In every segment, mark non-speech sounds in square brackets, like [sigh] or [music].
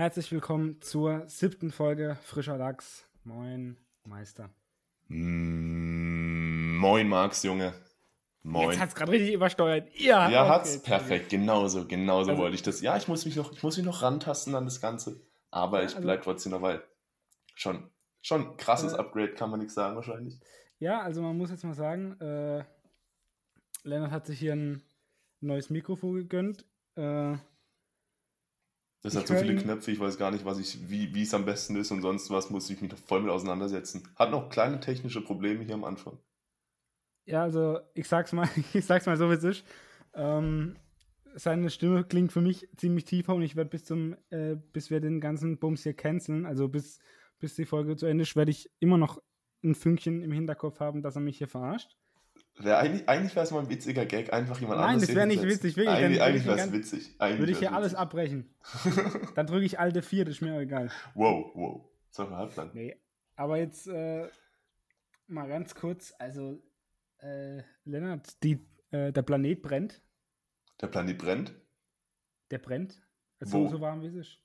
Herzlich willkommen zur siebten Folge Frischer Lachs. Moin, Meister. Mm, moin, Max, Junge. Moin. Jetzt hat's gerade richtig übersteuert. Ja, ja okay, hat's. Perfekt. Genauso, genauso Also- wollte ich das. Ja, ich muss mich noch, ich muss mich noch rantasten an das Ganze. Aber ich also- bleib trotzdem dabei. Schon, schon krasses Äh, Upgrade, kann man nichts sagen wahrscheinlich. Ja, also man muss jetzt mal sagen, äh, Lennart hat sich hier ein neues Mikrofon gegönnt. Äh, Das ich hat so viele ihn- Knöpfe, ich weiß gar nicht, was ich, wie wie es am besten ist und sonst was, muss ich mich noch voll mit auseinandersetzen. Hat noch kleine technische Probleme hier am Anfang. ja, also ich sag's mal, [laughs] ich sag's mal so wie es ist. Ähm, seine Stimme klingt für mich ziemlich tiefer und ich werde bis zum, äh, bis wir den ganzen Bums hier canceln, also bis, bis die Folge zu Ende ist, werde ich immer noch ein Fünkchen im Hinterkopf haben, dass er mich hier verarscht. Wär eigentlich eigentlich wäre es mal ein witziger Gag, einfach jemand Nein, anderes das wär nicht witzig, wirklich, Eigentlich, eigentlich ich wäre es witzig. Eigentlich Würde ich hier alles witzig. abbrechen. [laughs] Dann drücke ich alte 4, das ist mir auch egal. Wow, wow. Sag mal Halblang. Nee. Aber jetzt äh, mal ganz kurz, also äh, Lennart, die, äh, der Planet brennt. Der Planet brennt? Der brennt. So, Wo? so warm wie es ist.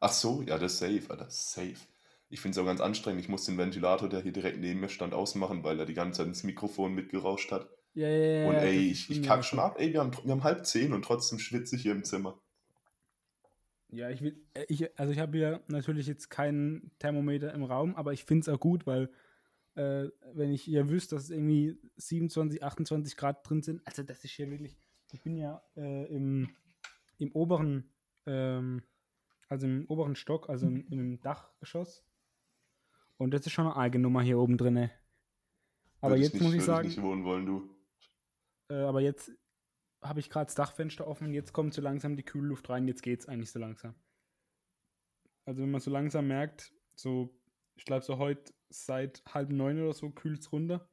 Ach so, ja, das ist safe, Alter, safe. Ich finde es auch ganz anstrengend. Ich muss den Ventilator, der hier direkt neben mir stand, ausmachen, weil er die ganze Zeit ins Mikrofon mitgerauscht hat. Ja, ja, ja. und ey, ich, ich kack schon ab. Ey, wir haben, wir haben halb zehn und trotzdem schwitze ich hier im Zimmer. Ja, ich will, äh, ich, also ich habe hier natürlich jetzt keinen Thermometer im Raum, aber ich finde es auch gut, weil äh, wenn ich hier wüsste, dass es irgendwie 27, 28 Grad drin sind, also das ist hier wirklich, ich bin ja äh, im, im oberen, ähm, also im oberen Stock, also im, im Dachgeschoss und das ist schon eine eigene Nummer hier oben drinne. Aber jetzt nicht, muss ich sagen, nicht wohnen wollen, du. äh, aber jetzt habe ich gerade das Dachfenster offen, jetzt kommt so langsam die kühle Luft rein, jetzt geht's eigentlich so langsam. Also wenn man so langsam merkt, so, ich glaube so heute seit halb neun oder so kühlt's runter.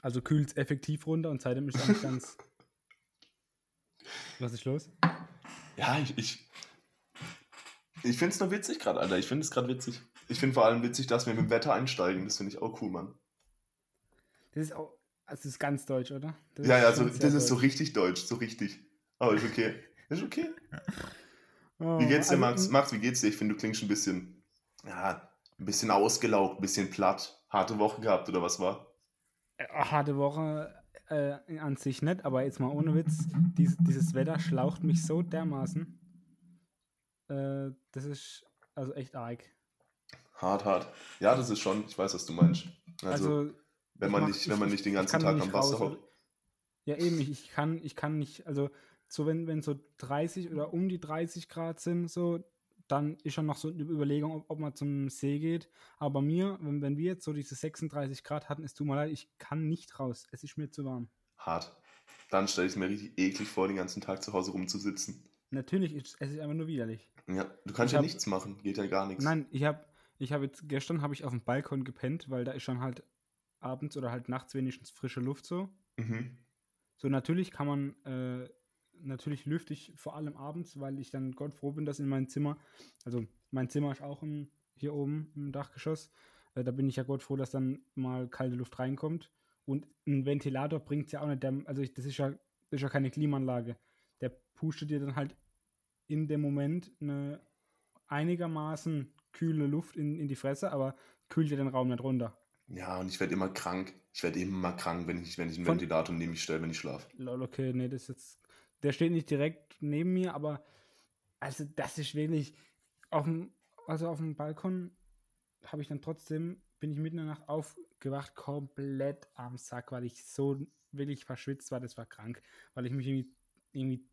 Also kühlt's effektiv runter und seitdem ist es eigentlich ganz. [laughs] Was ist los? Ja, ich, ich, ich finde es nur witzig gerade, Alter. Ich finde es gerade witzig. Ich finde vor allem witzig, dass wir mit dem Wetter einsteigen. Das finde ich auch cool, Mann. Das ist auch, also das ist ganz deutsch, oder? Das Ja, ja, so, das ist so richtig deutsch, so richtig. Aber ist okay. Ist okay. Oh, Wie geht's dir, also, Max? Max, wie geht's dir? Ich finde, du klingst ein bisschen, ja, ein bisschen ausgelaugt, ein bisschen platt. Harte Woche gehabt, oder was war? Äh, harte Woche äh, an sich nicht, aber jetzt mal ohne Witz, dies, dieses Wetter schlaucht mich so dermaßen. Äh, das ist also echt arg. Hart, hart. Ja, das ist schon, ich weiß, was du meinst. Also, Also, wenn man mach- nicht, ich- wenn man ich- nicht den ganzen Tag am Wasser raus, hockt. Ja, eben, ich, ich kann, ich kann nicht, also so wenn, wenn so 30 oder um die 30 Grad sind, so, dann ist schon noch so eine Überlegung, ob, ob man zum See geht. Aber mir, wenn, wenn wir jetzt so diese 36 Grad hatten, es tut mir leid, ich kann nicht raus. Es ist mir zu warm. Hart. Dann stelle ich es mir richtig eklig vor, den ganzen Tag zu Hause rumzusitzen. Natürlich ist es ist einfach nur widerlich. Ja, du kannst Ich ja hab- nichts machen, geht ja gar nichts. Nein, ich habe ich hab jetzt gestern habe ich auf dem Balkon gepennt, weil da ist schon halt abends oder halt nachts wenigstens frische Luft so. Mhm. So natürlich kann man äh, natürlich lüfte ich vor allem abends, weil ich dann Gott froh bin, dass in mein Zimmer, also mein Zimmer ist auch im, hier oben im Dachgeschoss, äh, da bin ich ja Gott froh, dass dann mal kalte Luft reinkommt. Und ein Ventilator bringt es ja auch nicht, der, also ich, das, ist ja, das ist ja keine Klimaanlage. Der pustet dir dann halt in dem Moment eine einigermaßen kühle Luft in, in die Fresse, aber kühlt dir den Raum nicht runter. Ja, und ich werde immer krank. Ich werde immer krank, wenn ich, wenn ich einen Von- Ventilator neben mich stelle, wenn ich schlafe. Lol, okay, nee, das ist jetzt. Der steht nicht direkt neben mir, aber also das ist wirklich auf dem, also auf dem Balkon habe ich dann trotzdem, bin ich mitten in der Nacht aufgewacht, komplett am Sack, weil ich so wirklich verschwitzt war, das war krank, weil ich mich irgendwie, irgendwie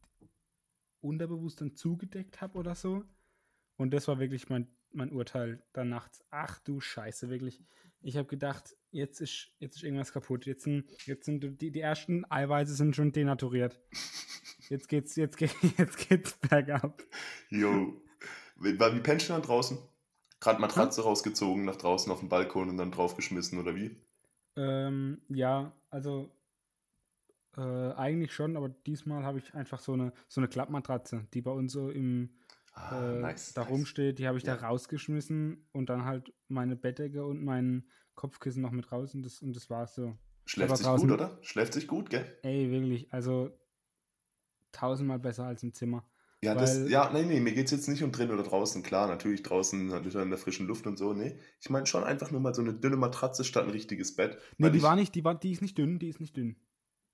unterbewusst dann zugedeckt habe oder so. Und das war wirklich mein, mein Urteil dann nachts. Ach du Scheiße, wirklich. Ich habe gedacht, jetzt ist, jetzt ist irgendwas kaputt. Jetzt sind, jetzt sind die, die ersten Eiweiße sind schon denaturiert. Jetzt geht's, jetzt geht, [laughs] jetzt geht's bergab. Jo. Wie, wie dann draußen? Gerade Matratze rausgezogen, nach draußen auf den Balkon und dann draufgeschmissen, oder wie? Ähm, ja, also äh, eigentlich schon, aber diesmal habe ich einfach so eine, so eine Klappmatratze, die bei uns so im Ah, äh, nice. da nice. rumsteht, die habe ich Ja. da rausgeschmissen und dann halt meine Bettdecke und mein Kopfkissen noch mit raus und das, und das war's so. Schläft sich gut, oder? Schläft sich gut, gell? Ey, wirklich, also tausendmal besser als im Zimmer. Ja, das, ja, nee, nee, mir geht es jetzt nicht um drin oder draußen. Klar, natürlich draußen in der frischen Luft und so. Nee, ich meine schon einfach nur mal so eine dünne Matratze statt ein richtiges Bett. Nee, die ich, war nicht, die war, die ist nicht dünn, die ist nicht dünn.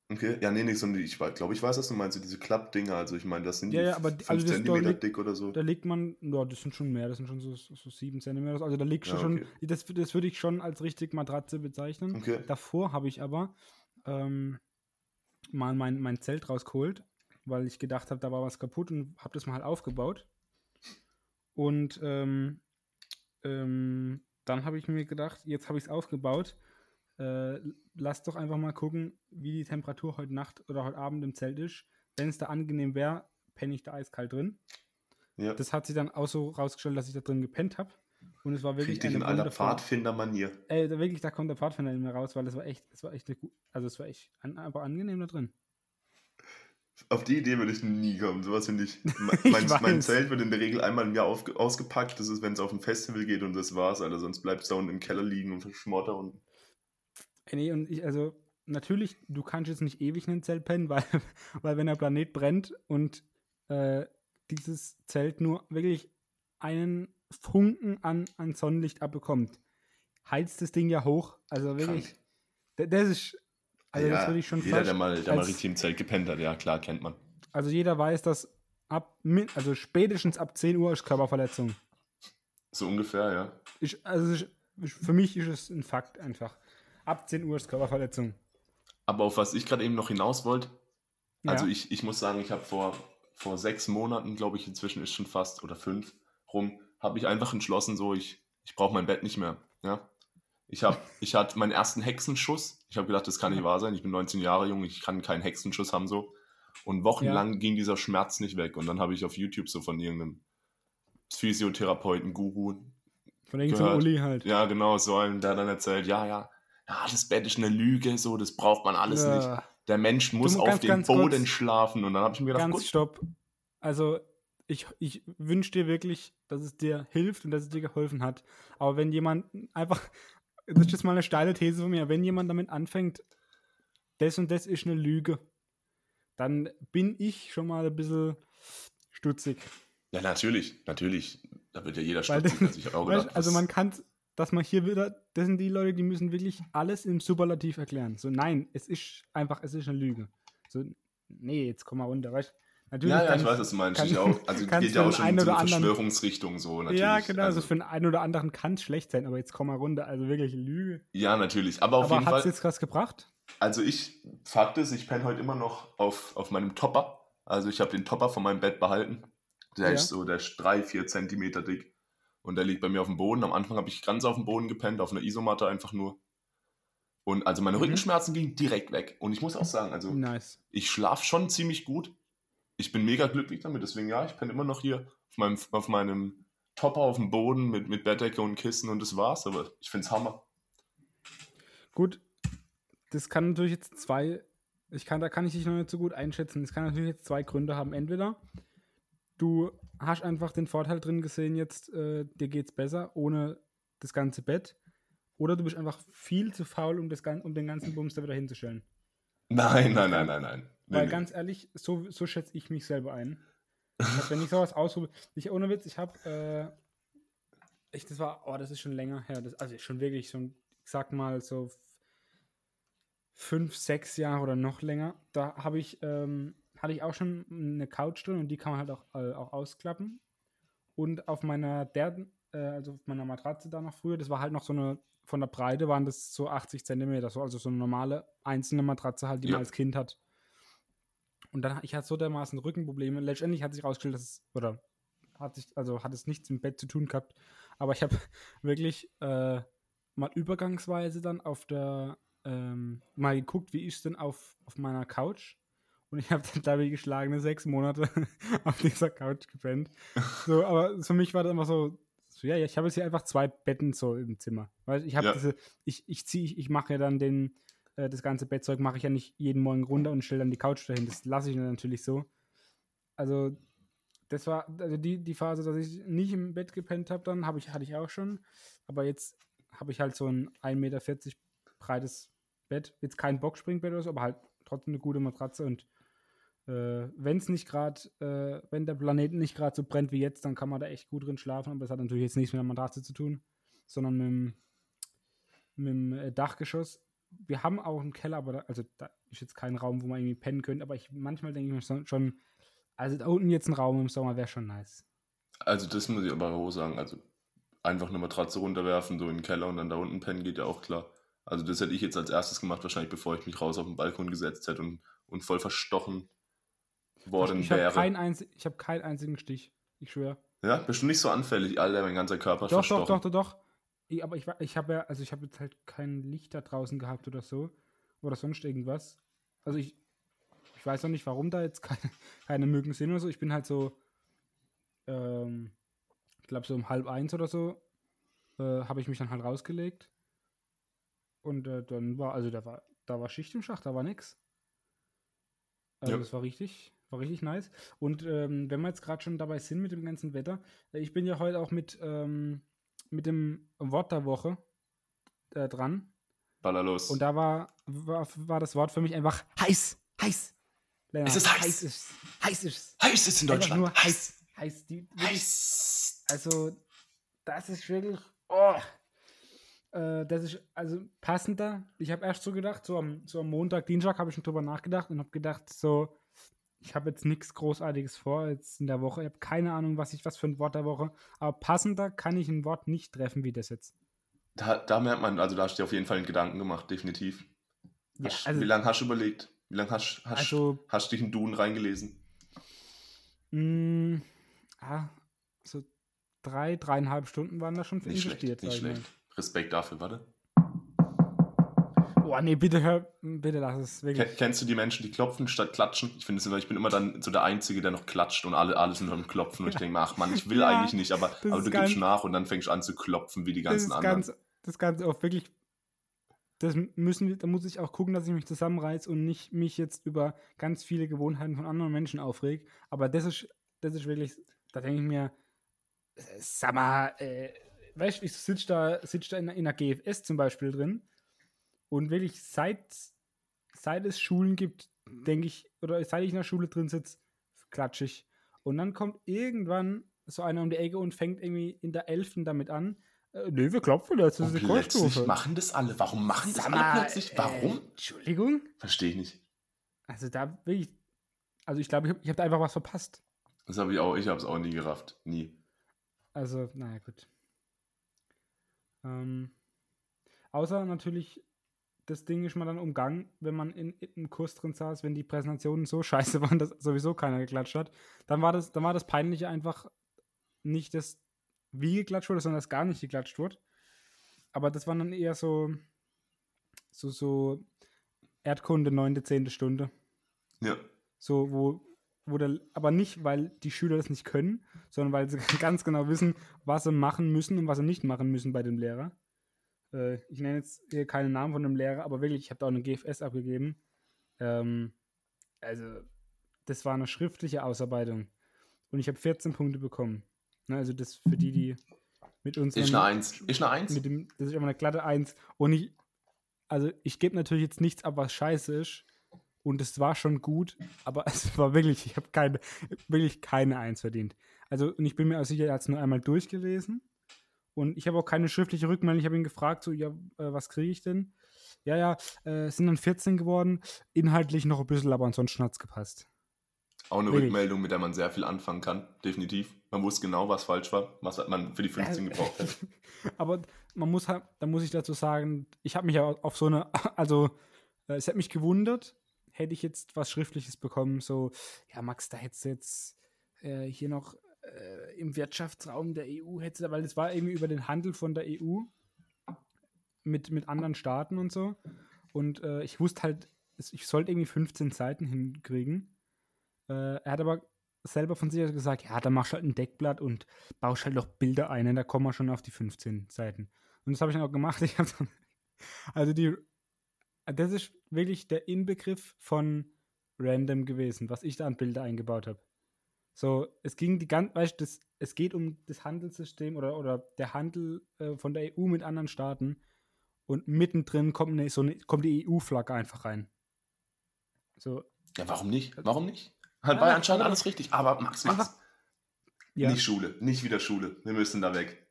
Okay, ja, nee, nee, sondern ich glaube, ich weiß, was du meinst, so diese Klappdinger. Also ich meine, das sind Ja, die ja, aber die- 5 also Zentimeter liegt- dick oder so. Da legt man, ja, das sind schon mehr, das sind schon so, so sieben Zentimeter. Also da liegt Ja, schon, okay. das, das würde ich schon als richtig Matratze bezeichnen. Okay. Davor habe ich aber ähm, mal mein, mein Zelt rausgeholt, weil ich gedacht habe, da war was kaputt und habe das mal halt aufgebaut. Und ähm, ähm, dann habe ich mir gedacht, jetzt habe ich es aufgebaut. Äh, lass doch einfach mal gucken, wie die Temperatur heute Nacht oder heute Abend im Zelt ist. Wenn es da angenehm wäre, penne ich da eiskalt drin. Ja. Das hat sich dann auch so rausgestellt, dass ich da drin gepennt habe. Und es war wirklich Richtig in eine aller Pfadfinder-Manier. Ey, da wirklich, da kommt der Pfadfinder in mir raus, weil das war echt, das war echt eine gut, also es war echt an, einfach angenehm da drin. Auf die Idee würde ich nie kommen. Sowas finde ich. [laughs] Ich Mein, mein weiß. Zelt wird in der Regel einmal im Jahr aufge- ausgepackt. Das ist, wenn es auf ein Festival geht und das war's. Alter. Sonst bleibt es da unten im Keller liegen und verschmort da unten. Nee, und ich, also, natürlich, du kannst jetzt nicht ewig in ein Zelt pennen, [laughs] weil, weil wenn der Planet brennt und äh, dieses Zelt nur wirklich einen Funken an, an Sonnenlicht abbekommt, heizt das Ding ja hoch. Also wirklich, Krank. d- das ist, also das würde ich schon jeder, der mal, der mal als- richtig im Zelt gepennt hat, ja klar, kennt man. Also jeder weiß, dass ab, also spätestens ab 10 Uhr ist Körperverletzung. So ungefähr, ja. Ich, also ich, für mich ist es ein Fakt einfach. Ab 10 Uhr ist Körperverletzung. Aber auf was ich gerade eben noch hinaus wollte, Ja. also ich, ich muss sagen, ich habe vor, vor sechs Monaten, glaube ich, inzwischen ist schon fast, oder fünf rum, habe ich einfach entschlossen, so, ich, ich brauche mein Bett nicht mehr. Ja? Ich, hab, [laughs] ich hatte meinen ersten Hexenschuss. Ich habe gedacht, das kann nicht wahr sein. Ich bin 19 Jahre jung, ich kann keinen Hexenschuss haben so. Und wochenlang ging dieser Schmerz nicht weg. Und dann habe ich auf YouTube so von irgendeinem Physiotherapeuten, Guru, Von irgendeinem. Uli halt. ja genau, so einen, der dann erzählt, ja, ja, ja, das Bett ist eine Lüge, so, das braucht man alles Ja. nicht. Der Mensch muss Du, auf ganz, dem ganz Boden kurz. schlafen. Und dann habe ich mir gedacht, Ganz gut, stopp. Also, ich, ich wünsche dir wirklich, dass es dir hilft und dass es dir geholfen hat. Aber wenn jemand einfach, das ist jetzt mal eine steile These von mir, wenn jemand damit anfängt, das und das ist eine Lüge, dann bin ich schon mal ein bisschen stutzig. ja, natürlich, natürlich, da wird ja jeder Weil- stutzig. [laughs] Also, ich auch gedacht, also man kann, dass man hier wieder, das sind die Leute, die müssen wirklich alles im Superlativ erklären. So, nein, es ist einfach, es ist eine Lüge. So, nee, jetzt komm mal runter, weißt Natürlich ja, ja, ich weiß, was du meinst. kann- Ich auch, also geht ja auch schon in so eine Verschwörungsrichtung so, natürlich. Ja, genau, also, also, für den einen oder anderen kann es schlecht sein, aber jetzt komm mal runter, also wirklich Lüge. ja, natürlich. Aber auf aber jeden hat es Fall, jetzt was gebracht? also ich, Fakt ist, ich penne heute immer noch auf, auf meinem Topper. Also ich habe den Topper von meinem Bett behalten. Der Ja. ist so, der ist drei, vier Zentimeter dick. Und der liegt bei mir auf dem Boden. Am Anfang habe ich ganz auf dem Boden gepennt, auf einer Isomatte einfach nur. Und also meine Mhm. Rückenschmerzen gingen direkt weg. Und ich muss auch sagen, also Nice. ich schlafe schon ziemlich gut. Ich bin mega glücklich damit, deswegen ja, ich penne immer noch hier auf meinem, auf meinem Topper auf dem Boden mit, mit Bettdecke und Kissen und das war's, aber ich find's Hammer. Gut, das kann natürlich jetzt zwei, ich kann, da kann ich dich noch nicht so gut einschätzen. Das kann natürlich jetzt zwei Gründe haben. Entweder du hast einfach den Vorteil drin gesehen, jetzt äh, dir geht's besser ohne das ganze Bett. Oder du bist einfach viel zu faul, um, das, um den ganzen Bums da wieder hinzustellen. Nein, nein, nein, nein, nein. Weil nee. ganz ehrlich, so, so schätze ich mich selber ein. Dass wenn ich sowas ausprobiere, ich ohne Witz, ich habe, äh, ich, das war, oh, das ist schon länger her, das, also schon wirklich so, ich sag mal so fünf, sechs Jahre oder noch länger. Da habe ich, ähm, hatte ich auch schon eine Couch drin und die kann man halt auch, äh, auch ausklappen. Und auf meiner, der, äh, also auf meiner Matratze da noch früher, das war halt noch so eine, von der Breite waren das so 80 Zentimeter, so, also so eine normale einzelne Matratze halt, die Ja. man als Kind hat. Und dann, ich hatte so dermaßen Rückenprobleme. Letztendlich hat sich rausgestellt, dass es, oder hat sich, also hat es nichts mit Bett zu tun gehabt. Aber ich habe [laughs] wirklich äh, mal übergangsweise dann auf der, ähm, mal geguckt, wie ist denn auf, auf meiner Couch. Und ich habe dann da wie geschlagene sechs Monate [laughs] auf dieser Couch gepennt. So, aber für mich war das immer so, so ja, ja, ich habe jetzt hier einfach zwei Betten so im Zimmer. Weil ich habe Ja. diese, ich, ich ziehe, ich, ich mache ja dann den, äh, das ganze Bettzeug mache ich ja nicht jeden Morgen runter und stelle dann die Couch dahin. Das lasse ich dann natürlich so. Also, das war, also die, die Phase, dass ich nicht im Bett gepennt habe, dann habe ich, hatte ich auch schon. Aber jetzt habe ich halt so ein 1,40 Meter breites Bett. Jetzt kein Boxspringbett oder so, aber halt trotzdem eine gute Matratze und Äh, wenn es nicht gerade, äh, wenn der Planet nicht gerade so brennt wie jetzt, dann kann man da echt gut drin schlafen. Aber das hat natürlich jetzt nichts mit der Matratze zu tun, sondern mit dem, mit dem äh, Dachgeschoss. Wir haben auch einen Keller, aber da, also da ist jetzt kein Raum, wo man irgendwie pennen könnte. Aber ich manchmal denke ich mir schon, also da unten jetzt ein Raum im Sommer wäre schon nice. Also das muss ich aber auch sagen. Also einfach eine Matratze runterwerfen, so in den Keller und dann da unten pennen geht ja auch klar. Also das hätte ich jetzt als erstes gemacht, wahrscheinlich bevor ich mich raus auf den Balkon gesetzt hätte und, und voll verstochen worden ich, ich wäre. Kein einzig, ich habe keinen einzigen Stich, ich schwöre. Ja, bist du nicht so anfällig, Alter, mein ganzer Körper doch, verstochen. Doch, doch, doch, doch. Ich, aber ich, ich habe ja, also ich habe jetzt halt kein Licht da draußen gehabt oder so. Oder sonst irgendwas. Also ich, ich weiß auch nicht, warum da jetzt keine, [laughs] keine Mücken sind oder so. Ich bin halt so, ähm, ich glaube so um halb eins oder so, äh, habe ich mich dann halt rausgelegt. Und äh, dann war, also da war, da war Schicht im Schacht, da war nix. Also ja. das war richtig, war richtig nice. Und ähm, wenn wir jetzt gerade schon dabei sind mit dem ganzen Wetter, äh, ich bin ja heute auch mit, ähm, mit dem Wort der Woche äh, dran. Baller los. Und da war, war, war das Wort für mich einfach heiß, heiß. Lennart, es ist heiß. Heiß ist, heiß ist. Heiß ist in Deutschland. Nur heiß. Heiß. Die, heiß. Also, das ist wirklich. Oh. Äh, das ist also passender. Ich habe erst so gedacht, so am, so am Montag, Dienstag habe ich schon drüber nachgedacht und habe gedacht, so, ich habe jetzt nichts Großartiges vor jetzt in der Woche. Ich habe keine Ahnung, was ich was für ein Wort der Woche. Aber passender kann ich ein Wort nicht treffen wie das jetzt. Da, da merkt man, also da hast du dir auf jeden Fall einen Gedanken gemacht, definitiv. Ja, also, wie lange hast du überlegt? Wie lange hast, hast, also, hast dich in Duden reingelesen? Mh, ah, so drei, dreieinhalb Stunden waren da schon für nicht investiert. Schlecht, nicht schlecht. Respekt dafür, warte. Boah, nee, bitte hör, bitte lass es. Wirklich. Kennst du die Menschen, die klopfen statt klatschen? Ich finde es immer, ich bin immer dann so der Einzige, der noch klatscht und alle, sind am Klopfen und ich denke mir, ach man, ich will [laughs] ja, eigentlich nicht, aber, aber du gibst nach und dann fängst du an zu klopfen wie die ganzen das anderen. Ganz, das Ganze auch wirklich, das müssen wir, da muss ich auch gucken, dass ich mich zusammenreiß und nicht mich jetzt über ganz viele Gewohnheiten von anderen Menschen aufreg. Aber das ist, das ist wirklich, da denke ich mir, äh, sag mal, äh, weißt du, ich sitze da, sitz da in, in einer GFS zum Beispiel drin und wirklich seit, seit es Schulen gibt, denke ich, oder seit ich in der Schule drin sitze, klatsche ich. Und dann kommt irgendwann so einer um die Ecke und fängt irgendwie in der Elften damit an. Äh, nee, wir klopfen jetzt, das ist eine Plötzlich machen das alle. Warum machen das alle plötzlich? Äh, Warum? Äh, Entschuldigung? Verstehe ich nicht. Also da will ich, also ich glaube, ich habe hab da einfach was verpasst. Das habe ich auch, ich habe es auch nie gerafft. Nie. Also, naja, gut. Ähm, außer natürlich, das Ding ist man dann umgangen, wenn man in, im Kurs drin saß, wenn die Präsentationen so [laughs] scheiße waren, dass sowieso keiner geklatscht hat. Dann war das, dann war das Peinliche einfach nicht das, wie geklatscht wurde, sondern dass gar nicht geklatscht wurde. Aber das waren dann eher so, so, so Erdkunde, neunte, zehnte Stunde. Ja. So, wo, wo der, aber nicht, weil die Schüler das nicht können, sondern weil sie [laughs] ganz genau wissen, was sie machen müssen und was sie nicht machen müssen bei dem Lehrer. Äh, ich nenne jetzt hier keinen Namen von dem Lehrer, aber wirklich, ich habe da auch eine GFS abgegeben. Ähm, also, das war eine schriftliche Ausarbeitung. Und ich habe 14 Punkte bekommen. Ne, also, das für die, die mit uns. Ist eine 1. Ist eine 1? Mit dem, das ist immer eine glatte 1. Und ich, also, ich gebe natürlich jetzt nichts ab, was scheiße ist und es war schon gut, aber [laughs] es war wirklich, ich habe keine, wirklich keine Eins verdient. Also, und ich bin mir auch sicher, er hat es nur einmal durchgelesen und ich habe auch keine schriftliche Rückmeldung. Ich habe ihn gefragt, so, ja, äh, was kriege ich denn? Ja, ja, äh, es sind dann 14 geworden, inhaltlich noch ein bisschen, aber ansonsten hat es gepasst. Auch eine wirklich. Rückmeldung, mit der man sehr viel anfangen kann, definitiv. Man wusste genau, was falsch war, was hat man für die 15 ja, gebraucht hat. [laughs] aber man muss halt, da muss ich dazu sagen, ich habe mich ja auf so eine, [laughs] also äh, es hat mich gewundert, hätte ich jetzt was Schriftliches bekommen, so, ja, Max, da hättest du jetzt äh, hier noch äh, im Wirtschaftsraum der EU, hättest du, weil es war irgendwie über den Handel von der EU mit, mit anderen Staaten und so. Und äh, ich wusste halt, ich sollte irgendwie 15 Seiten hinkriegen. Äh, er hat aber selber von sich gesagt, ja, da machst du halt ein Deckblatt und baust halt noch Bilder ein, und da kommen wir schon auf die 15 Seiten. Und das habe ich dann auch gemacht. [laughs] Dann, also die das ist wirklich der Inbegriff von random gewesen, was ich da an Bilder eingebaut habe. So, es ging die ganze, weißt du, es geht um das Handelssystem oder, oder der Handel äh, von der EU mit anderen Staaten und mittendrin kommt, eine, so eine, kommt die EU-Flagge einfach rein. So. Ja, warum nicht? Warum nicht? Halt Ja, war anscheinend aber- alles richtig. Aber Max, Max, Ja, nicht Schule, nicht wieder Schule. Wir müssen da weg.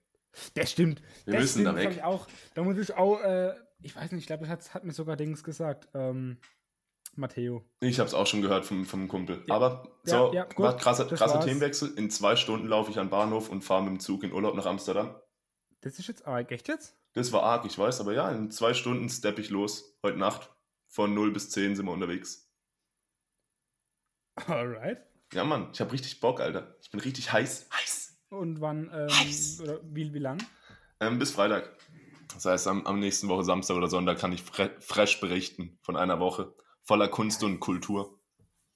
das stimmt. Wir das müssen da stimmt, hab weg. Ich auch, da muss ich auch, äh, ich weiß nicht, ich glaube, das hat, hat mir sogar Dings gesagt. Ähm, Matteo. Ich habe es auch schon gehört vom, vom Kumpel. Ja. Aber Ja, so, ja, war krasser, krasser. Themenwechsel. In zwei Stunden laufe ich an den Bahnhof und fahre mit dem Zug in Urlaub nach Amsterdam. Das ist jetzt arg. Echt jetzt? Das war arg, ich weiß, aber ja, in zwei Stunden steppe ich los. Heute Nacht. Von 0 bis 10 sind wir unterwegs. Alright. Ja, Mann, ich habe richtig Bock, Alter. Ich bin richtig heiß. Heiß. Und wann, ähm, Heiß. oder wie, wie lang? Ähm, bis Freitag. Das heißt, am, am nächsten Woche, Samstag oder Sonntag, kann ich fre fresh berichten von einer Woche voller Kunst und Kultur.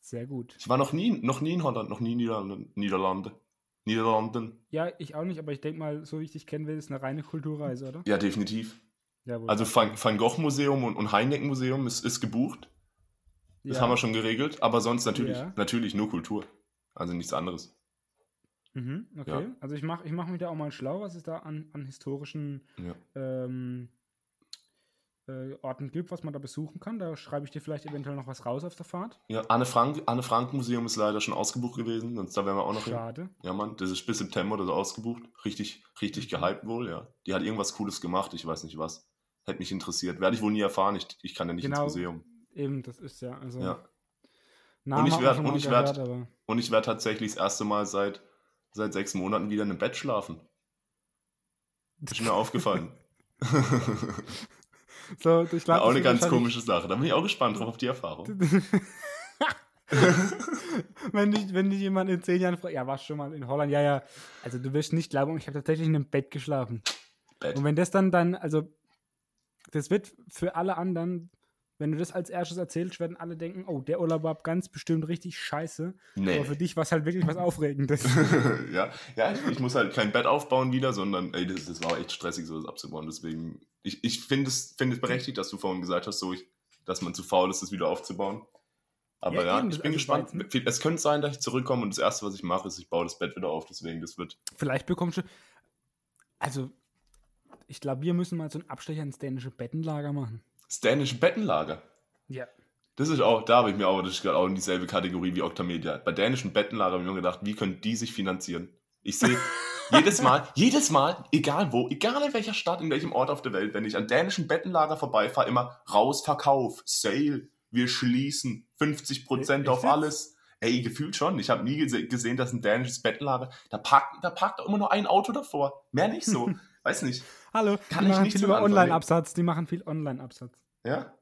Sehr gut. Ich war noch nie, noch nie in Holland, noch nie in Niederlande. Niederlande. Niederlanden. Ja, ich auch nicht, aber ich denke mal, so wie ich dich kennen will, ist eine reine Kulturreise, oder? Ja, definitiv. Jawohl. Also Van, Van Gogh Museum und, und Heineck Museum ist, ist gebucht. Das ja. haben wir schon geregelt. Aber sonst natürlich, Ja. natürlich nur Kultur. Also nichts anderes. Mhm, okay. Ja. Also ich mache ich mach mich da auch mal schlau, was es da an, an historischen ähm, äh, Orten gibt, was man da besuchen kann. Da schreibe ich dir vielleicht eventuell noch was raus auf der Fahrt. Ja, Anne Frank, Anne Frank Museum ist leider schon ausgebucht gewesen, sonst da wären wir auch noch hin. Schade. Ja, Mann, das ist bis September oder so ausgebucht. Richtig, richtig gehypt wohl, ja. Die hat irgendwas Cooles gemacht, ich weiß nicht was. Hätte mich interessiert. Werde ich wohl nie erfahren, ich, ich kann ja nicht Genau. ins Museum. Eben, das ist ja. Also, Ja. Ich werd- schon und ich werd- gehört, aber Und ich werde tatsächlich das erste Mal seit, seit sechs Monaten wieder in einem Bett schlafen. Ist mir aufgefallen. [laughs] [laughs] so, ich glaube, auch eine ganz komische Sache. Da bin ich auch gespannt drauf auf die Erfahrung. [laughs] wenn, dich, wenn dich jemand in zehn Jahren fragt, ja, warst du schon mal in Holland? Ja, ja. Also du wirst nicht glauben, ich habe tatsächlich in einem Bett geschlafen. Bett. Und wenn das dann dann, also das wird für alle anderen, wenn du das als erstes erzählst, werden alle denken, oh, der Urlaub war ganz bestimmt richtig scheiße. Nee. Aber für dich war es halt wirklich was [laughs] Aufregendes. [laughs] ja, ja ich, ich muss halt kein Bett aufbauen wieder, sondern ey, das, das war echt stressig, sowas abzubauen. Deswegen, ich, ich finde es, find es berechtigt, dass du vorhin gesagt hast, so ich, dass man zu faul ist, das wieder aufzubauen. Aber Ja, ja, ich bin also gespannt. Weizen. Es könnte sein, dass ich zurückkomme und das Erste, was ich mache, ist, ich baue das Bett wieder auf. Deswegen, das wird. Vielleicht bekommst du, also ich glaube, wir müssen mal so einen Abstecher ins dänische Bettenlager machen. Das dänische Bettenlager. Ja. Das ist auch, da habe ich mir auch, das ist gerade auch in dieselbe Kategorie wie Octamedia. Bei dänischen Bettenlager habe ich mir gedacht, wie können die sich finanzieren? Ich sehe [laughs] jedes Mal, jedes Mal, egal wo, egal in welcher Stadt, in welchem Ort auf der Welt, wenn ich an dänischen Bettenlager vorbeifahre, immer Rausverkauf, Sale, wir schließen, 50% auf Echt jetzt? alles. Ey, gefühlt schon. Ich habe nie gese gesehen, dass ein dänisches Bettenlager, da parkt, da parkt immer nur ein Auto davor. Mehr nicht so. [laughs] Weiß nicht. Hallo, Kann die ich machen viel über. Online-Absatz. Die machen viel Online-Absatz. Ja?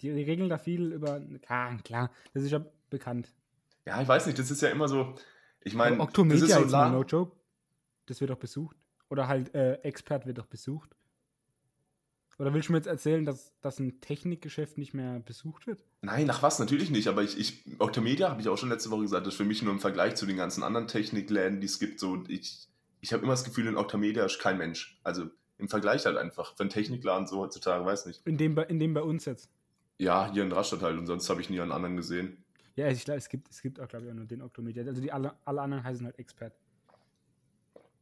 Die, die regeln da viel über. Klar, klar, das ist ja bekannt. Ja, ich weiß nicht, das ist ja immer so. Ich meine, das Octomedia ist so jetzt mal, no joke. Das wird doch besucht. Oder halt äh, Expert wird doch besucht. Oder willst du mir jetzt erzählen, dass, dass ein Technikgeschäft nicht mehr besucht wird? Nein, nach was natürlich nicht, aber ich, ich Octamedia habe ich auch schon letzte Woche gesagt, das ist für mich nur im Vergleich zu den ganzen anderen Technikläden, die es gibt, so ich, ich habe immer das Gefühl, in Octamedia ist kein Mensch. Also im Vergleich halt einfach. Für einen Technikladen so heutzutage, weiß nicht. In dem, bei- in dem bei uns jetzt. Ja, hier in Rastatt halt und sonst habe ich nie einen anderen gesehen. Ja, ich glaube, es gibt, es gibt auch, glaube ich, auch nur den Octomedia. Also die alle, alle anderen heißen halt Expert.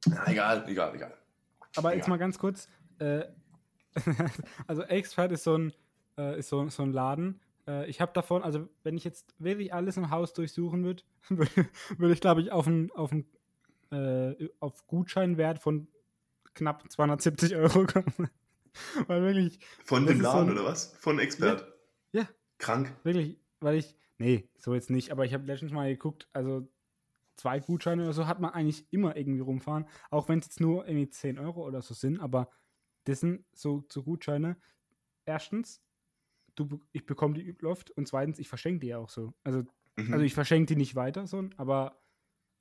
Na, egal, egal, egal. Aber jetzt Ja. mal ganz kurz. Äh, [laughs] also Expert ist so ein, äh, ist so, so ein Laden. Äh, ich habe davon, also wenn ich jetzt wirklich alles im Haus durchsuchen [laughs] würde, würde würd ich, glaube ich, auf einen auf einen, äh, auf Gutscheinwert von knapp 270 Euro kommen. [laughs] Weil wirklich, Von dem ist so Laden ein- oder was? Von Expert. Ja. Krank. wirklich, weil ich, nee, so jetzt nicht, aber ich habe letztens mal geguckt, also zwei Gutscheine oder so hat man eigentlich immer irgendwie rumfahren, auch wenn es jetzt nur irgendwie 10 Euro oder so sind, aber das sind so, so Gutscheine. Erstens, du, ich bekomme die übel oft und zweitens, ich verschenke die ja auch so. Also, Mhm. also ich verschenke die nicht weiter, so, aber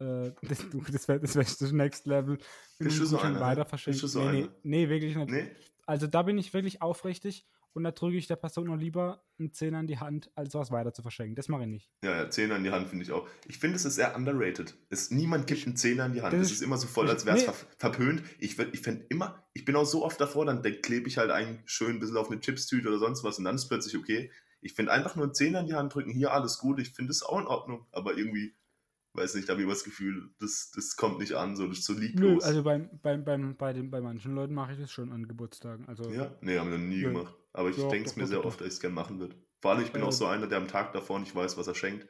äh, [laughs] das, das wäre das, wär das Next Level. Bist du so einer, weiter ne? verschenkst. Bist du so nee, nee, einer? nee, wirklich nicht. nee? Also da bin ich wirklich aufrichtig und da drücke ich der Person noch lieber einen Zehner in die Hand, als was weiter zu verschenken. Das mache ich nicht. Ja, ja, Zehner in die Hand finde ich auch. Ich finde, es ist sehr underrated. Es, niemand gibt einen Zehner in die Hand. Das Es ist- ist immer so voll, als wäre es Nee. ver verpönt. Ich, ich fände immer, ich bin auch so oft davor, dann klebe ich halt einen schön ein bisschen auf eine Chipstüte oder sonst was und dann ist plötzlich okay. Ich finde einfach nur einen Zehner in die Hand drücken, hier alles gut, ich finde es auch in Ordnung. Aber irgendwie, weiß nicht, da habe ich immer das Gefühl, das, das kommt nicht an, so, das ist so Nö, lieblos. also beim, beim, beim, bei, den, bei manchen Leuten mache ich das schon an Geburtstagen. Also ja, nee, haben wir noch nie Nö. gemacht. Aber ich denke es mir sehr oft, dass ich es gerne machen würde. Vor allem, ich bin Äh, auch so einer, der am Tag davor nicht weiß, was er schenkt.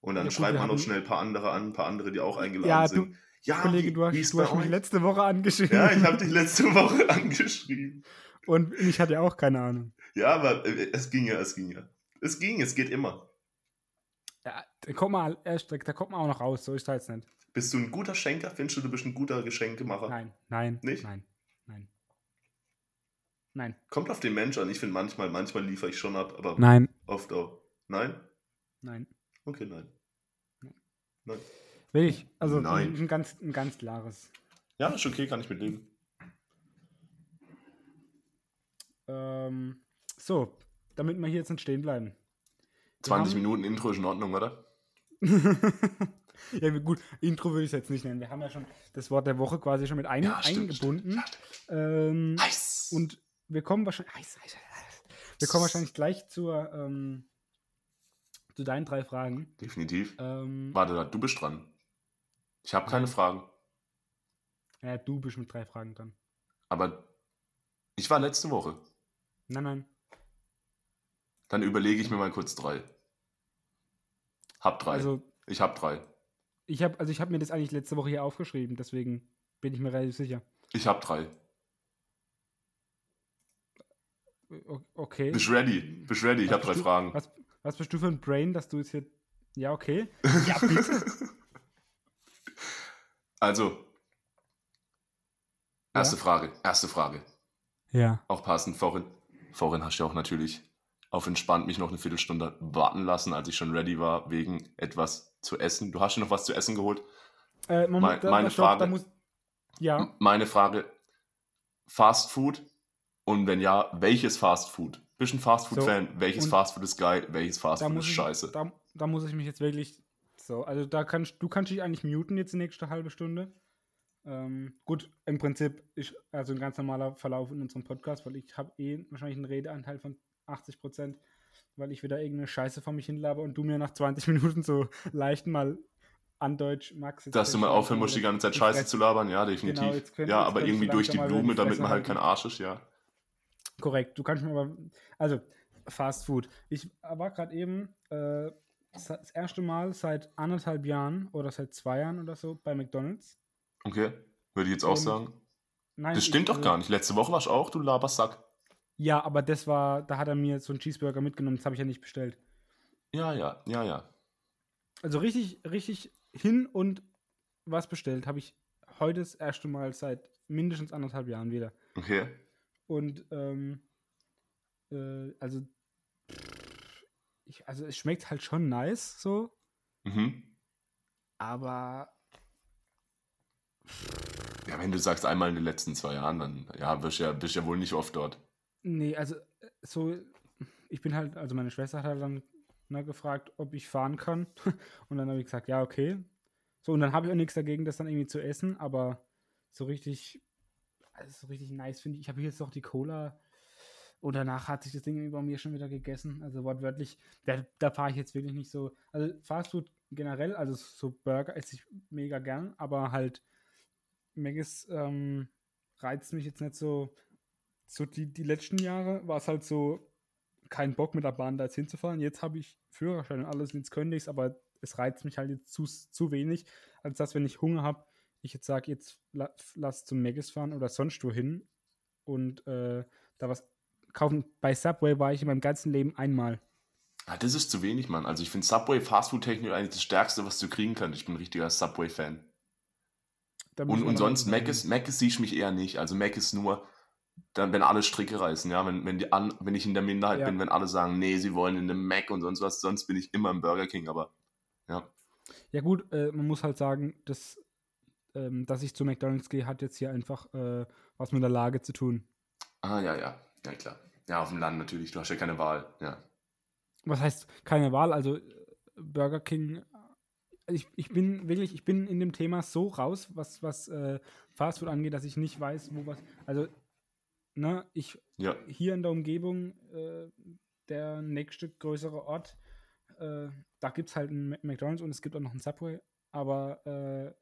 Und dann Ja, gut, schreibt wir man noch haben- schnell ein paar andere an, ein paar andere, die auch eingeladen Ja, sind. ja, Kollege, du hast, du hast mich letzte Woche angeschrieben. Ja, ich habe dich letzte [laughs] Woche angeschrieben. Und ich hatte auch keine Ahnung. Ja, aber äh, es ging ja, es ging ja. Es ging, es geht immer. Ja, da kommt man da kommt man auch noch raus, so ist das jetzt nicht. Bist du ein guter Schenker? Findest du, du bist ein guter Geschenkemacher? Nein, nein, Nicht? nein, nein. Nein. Kommt auf den Mensch an. Ich finde manchmal, manchmal liefere ich schon ab, aber Nein, oft auch. Nein? nein. Okay, nein. Nein. Will ich. Also Nein. Ein, ganz, ein ganz klares. Ja, ist okay, kann ich mitleben. Ähm, so, damit wir hier jetzt nicht stehen bleiben. 20 haben- Minuten Intro ist in Ordnung, oder? [laughs] ja, gut, Intro würde ich es jetzt nicht nennen. Wir haben ja schon das Wort der Woche quasi schon mit ein, Ja, stimmt, eingebunden. stimmt, Ähm, Heiß! und wir kommen wahrscheinlich. heiß, heiß, heiß. Wir kommen wahrscheinlich gleich zur, ähm, zu deinen drei Fragen. Definitiv. Ähm, Warte, du bist dran. Ich habe keine Fragen. ja, du bist mit drei Fragen dran. Aber ich war letzte Woche. Nein, nein. Dann überlege ich mir mal kurz drei. Hab drei. Also, ich hab drei. ich habe also ich hab mir das eigentlich letzte Woche hier aufgeschrieben, deswegen bin ich mir relativ sicher. Ich hab drei. Okay. Bist ready? Bist ready? Ich Was hab drei du- Fragen. Was, was bist du für ein Brain, dass du jetzt hier. Ja, okay. [laughs] Ja, bitte. Also, erste Ja? Frage. Erste Frage. ja. Auch passend. Vorhin, vorhin hast du ja auch natürlich auf entspannt mich noch eine Viertelstunde warten lassen, als ich schon ready war, wegen etwas zu essen. Du hast dir noch was zu essen geholt. Äh, man, Mein- da, meine stopp, Frage. muss. Ja. Meine Frage: Fast Food? Und wenn ja, welches Fast Food? Bist du ein Fast Food-Fan? welches und Fast Food ist geil? Welches Fast Food ist ich, scheiße? da, da muss ich mich jetzt wirklich. So, also da kannst du kannst dich eigentlich muten jetzt die nächste halbe Stunde. Ähm, gut, im Prinzip ist also ein ganz normaler Verlauf in unserem Podcast, weil ich habe eh wahrscheinlich einen Redeanteil von 80 Prozent, weil ich wieder irgendeine Scheiße vor mich hinlabe und du mir nach 20 [laughs] Minuten so leicht mal an Deutsch, Max. Dass du mal aufhören musst, die ganze Zeit Scheiße zu labern? Ja, definitiv. Genau, könnt- ja, aber irgendwie durch die Blume, damit man halt kein Arsch ist, ja. Korrekt, du kannst mir aber. Also, Fast Food. Ich war gerade eben äh, das erste Mal seit anderthalb Jahren oder seit zwei Jahren oder so bei McDonalds. Okay, würde ich jetzt auch Und- sagen. Nein, Das ich- stimmt doch also- gar nicht. Letzte Woche warst du auch, du Labersack. Ja, aber das war, da hat er mir so einen Cheeseburger mitgenommen, das habe ich ja nicht bestellt. Ja, ja, ja, ja. Also richtig, richtig hin und was bestellt habe ich heute das erste Mal seit mindestens anderthalb Jahren wieder. Okay. Und ähm, äh, also, ich, also es schmeckt halt schon nice so, Mhm. aber Ja, wenn du sagst einmal in den letzten zwei Jahren, dann ja, bist ja, bist ja wohl nicht oft dort. Nee, also äh, so, ich bin halt, also meine Schwester hat halt dann ne, gefragt, ob ich fahren kann. [laughs] Und dann habe ich gesagt, ja, okay. So, und dann habe ich auch nichts dagegen, das dann irgendwie zu essen, aber so richtig, also so richtig nice finde ich. Ich habe jetzt noch die Cola und danach hat sich das Ding über mir schon wieder gegessen. Also wortwörtlich, da, da fahre ich jetzt wirklich nicht so. Also Fastfood generell, also so Burger esse ich mega gern, aber halt Maggis ähm, reizt mich jetzt nicht so. So die, die letzten Jahre war es halt so, kein Bock mit der Bahn da jetzt hinzufahren. Jetzt habe ich Führerschein und alles, jetzt könnte ich es, aber es reizt mich halt jetzt zu, zu wenig, als dass, wenn ich Hunger habe, ich jetzt sage, jetzt la, lass zum Maggis fahren oder sonst wohin und äh, da was kaufen. Bei Subway war ich in meinem ganzen Leben einmal. Ah, das ist zu wenig, Mann. Also ich finde Subway Fastfood-Technik eigentlich das Stärkste, was du kriegen kannst. Ich bin ein richtiger Subway-Fan. Und, und sonst, Mac ist, Mac ist, sieh ich mich eher nicht. Also Mac ist nur, dann, wenn alle Stricke reißen, ja, wenn, wenn, die an, wenn ich in der Minderheit Ja. bin, wenn alle sagen, nee, sie wollen in einem Mac und sonst was, sonst bin ich immer im Burger King, aber ja. Ja gut, äh, man muss halt sagen, dass, ähm, dass ich zu McDonalds gehe, hat jetzt hier einfach äh, was mit der Lage zu tun. Ah, ja, ja, ja, klar. Ja, auf dem Land natürlich, du hast ja keine Wahl, ja. Was heißt keine Wahl? Also äh, Burger King, äh, ich, ich bin wirklich, ich bin in dem Thema so raus, was, was äh, Fastfood angeht, dass ich nicht weiß, wo was. Also, ne, ich Ja, hier in der Umgebung, äh, der nächste größere Ort, äh, da gibt es halt einen McDonalds und es gibt auch noch einen Subway, aber äh,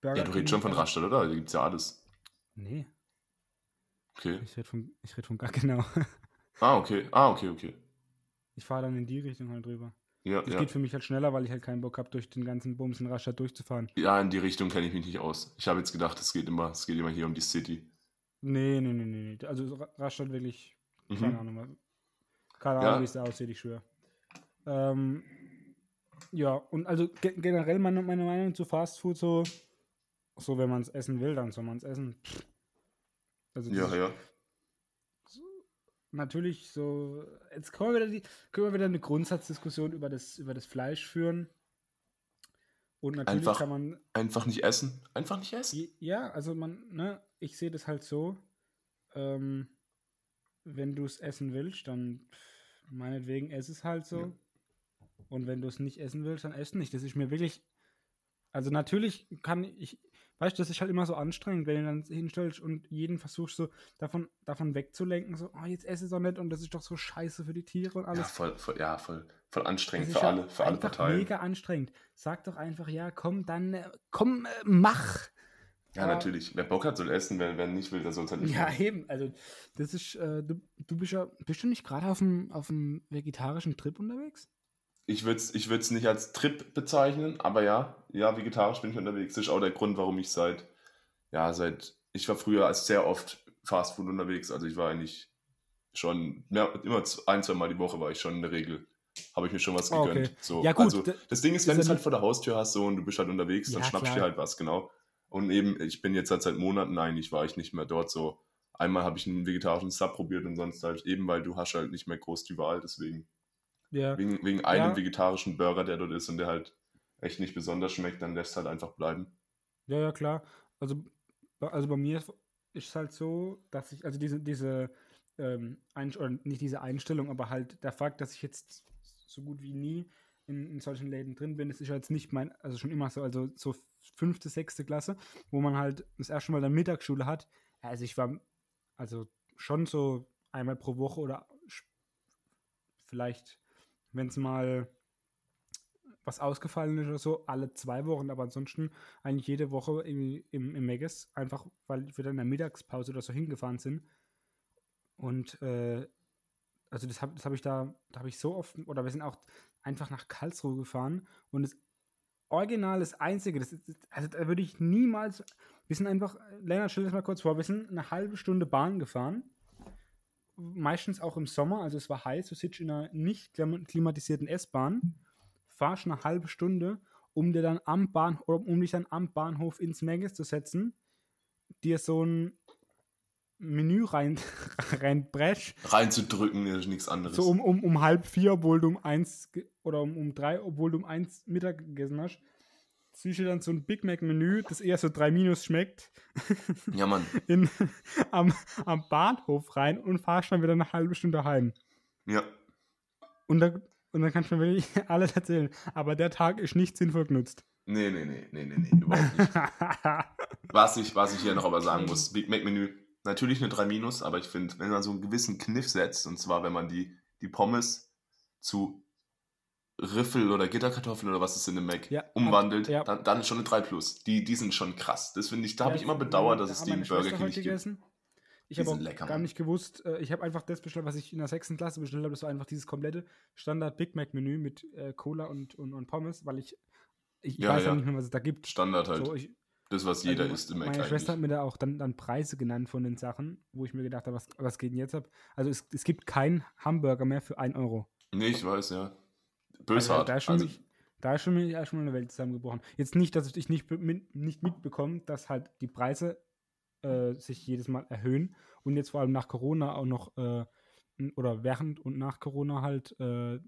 Burger ja du redest schon von Rastatt, oder? Da gibt's ja alles. Nee, Okay. ich rede von, ich red von gar [laughs] genau. Ah, okay. Ah, okay, okay. Ich fahre dann in die Richtung halt drüber. Ja, Das ja. geht für mich halt schneller, weil ich halt keinen Bock habe, durch den ganzen Bums in Rastatt durchzufahren. ja, in die Richtung kenne ich mich nicht aus. Ich habe jetzt gedacht, es geht immer, es geht immer hier um die City. Nee, nee, nee, nee. nee. Also Ra- Rastatt wirklich, keine Mhm. Ahnung. was- Keine Ja. Ahnung, wie es da aussieht, ich schwöre. Ähm, ja, und also ge generell meine, meine Meinung zu Fast Food so, so wenn man es essen will, dann soll man es essen. Also Ja, ja. natürlich so, jetzt können wir, wieder die, können wir wieder eine Grundsatzdiskussion über das, über das Fleisch führen. Und natürlich Einfach- kann man, Einfach nicht essen. Einfach nicht essen. ja, also man, ne, ich sehe das halt so, ähm, wenn du es essen willst, dann meinetwegen ess es halt so. Ja. Und wenn du es nicht essen willst, dann ess nicht. Das ist mir wirklich, also natürlich kann ich, weißt du, das ist halt immer so anstrengend, wenn du dann hinstellst und jeden versuchst so davon, davon wegzulenken, so, oh, jetzt esse es doch nicht und das ist doch so scheiße für die Tiere und Ja, alles. voll, voll, ja, voll, voll anstrengend für ja alle, für alle Parteien. mega anstrengend. Sag doch einfach, ja, komm, dann, äh, komm, äh, mach. Ja, Aber- natürlich. Wer Bock hat, soll essen. Wer, wer nicht will, der soll es halt nicht Ja, machen. eben. Also, das ist, äh, du, du bist ja, bist du nicht gerade auf dem, auf dem vegetarischen Trip unterwegs? Ich würde es ich würd's nicht als Trip bezeichnen, aber ja, ja, vegetarisch bin ich unterwegs. Das ist auch der Grund, warum ich seit, ja, seit, ich war früher als sehr oft Fastfood unterwegs. Also ich war eigentlich schon, mehr, immer ein, zwei Mal die Woche war ich schon in der Regel. Habe ich mir schon was Ah, gegönnt. okay. So, Ja, gut, Also, da- das Ding ist, wenn du es halt vor der Haustür hast so, und du bist halt unterwegs, dann Ja, schnappst du dir halt was, genau. Und eben, ich bin jetzt halt seit Monaten eigentlich, war ich nicht mehr dort so. Einmal habe ich einen vegetarischen Sub probiert und sonst halt eben, weil du hast halt nicht mehr groß die Wahl, deswegen. Ja. Wegen, wegen einem Ja. vegetarischen Burger, der dort ist und der halt echt nicht besonders schmeckt, dann lässt halt einfach bleiben. Ja, ja, klar. Also, bei- also bei mir ist es halt so, dass ich, also diese, diese, ähm, oder nicht diese Einstellung, aber halt der Fakt, dass ich jetzt so gut wie nie in, in solchen Läden drin bin, das ist jetzt nicht mein, also schon immer so, also so fünfte, sechste Klasse, wo man halt das erste Mal dann Mittagsschule hat. Also ich war, also schon so einmal pro Woche oder vielleicht, wenn es mal was ausgefallen ist oder so, alle zwei Wochen, aber ansonsten eigentlich jede Woche im, im, im Megas, einfach weil wir dann in der Mittagspause oder so hingefahren sind. Und äh, also das habe das hab ich da, da habe ich so oft, oder wir sind auch einfach nach Karlsruhe gefahren und das Original, das Einzige, das, ist- also da würde ich niemals, wir sind einfach, Lennart, stell das mal kurz vor, wir sind eine halbe Stunde Bahn gefahren, meistens auch im Sommer, also es war heiß, du sitzt in einer nicht klim- klimatisierten S-Bahn, fahrst eine halbe Stunde, um dir dann am Bahn, um dich dann am Bahnhof ins Megas zu setzen, dir so ein Menü rein, [laughs] reinbrechen, Reinzudrücken ist nichts anderes. so um, um, um halb vier, obwohl du um eins oder um, um drei, obwohl du um eins Mittag gegessen hast, ziehst du dann so ein Big Mac-Menü, das eher so drei Minus schmeckt, Ja, Mann. [laughs] in, am, am Bahnhof rein und fahrst dann wieder eine halbe Stunde heim. Ja. Und dann, und dann kannst du mir wirklich [laughs] alles erzählen. Aber der Tag ist nicht sinnvoll genutzt. Nee, nee, nee, nee, nee, nee, überhaupt nicht. Was ich, was ich hier noch aber sagen muss, Big Mac Menü, natürlich eine 3 Minus, aber ich finde, wenn man so einen gewissen Kniff setzt, und zwar, wenn man die, die Pommes zu Riffel oder Gitterkartoffeln oder was es in dem Mac Ja, umwandelt, ja. Dann, dann schon eine 3 Plus. Die, die sind schon krass. Das finde ich, da habe Ja, ich immer bedauert, dass da es die im Burger King nicht gibt. gegessen. Ich Die habe auch lecker, gar nicht gewusst, äh, ich habe einfach das bestellt, was ich in der sechsten Klasse bestellt habe. Das war einfach dieses komplette Standard Big Mac Menü mit äh, Cola und, und, und Pommes, weil ich, ich, ich weiß ja ja. nicht mehr, was es da gibt. Standard halt. So, ich, das, was jeder also, isst im Mac Meine Schwester hat mir da auch dann, dann Preise genannt von den Sachen, wo ich mir gedacht habe, was, was geht denn jetzt ab? Also es, es gibt keinen Hamburger mehr für 1 Euro. Nee, ich weiß, ja. Also, Böshart. da ist schon, Also, mich, da ist schon mir erstmal eine Welt zusammengebrochen. Jetzt nicht, dass ich nicht, mit, nicht mitbekomme, dass halt die Preise äh, sich jedes Mal erhöhen und jetzt vor allem nach Corona auch noch äh, oder während und nach Corona halt äh,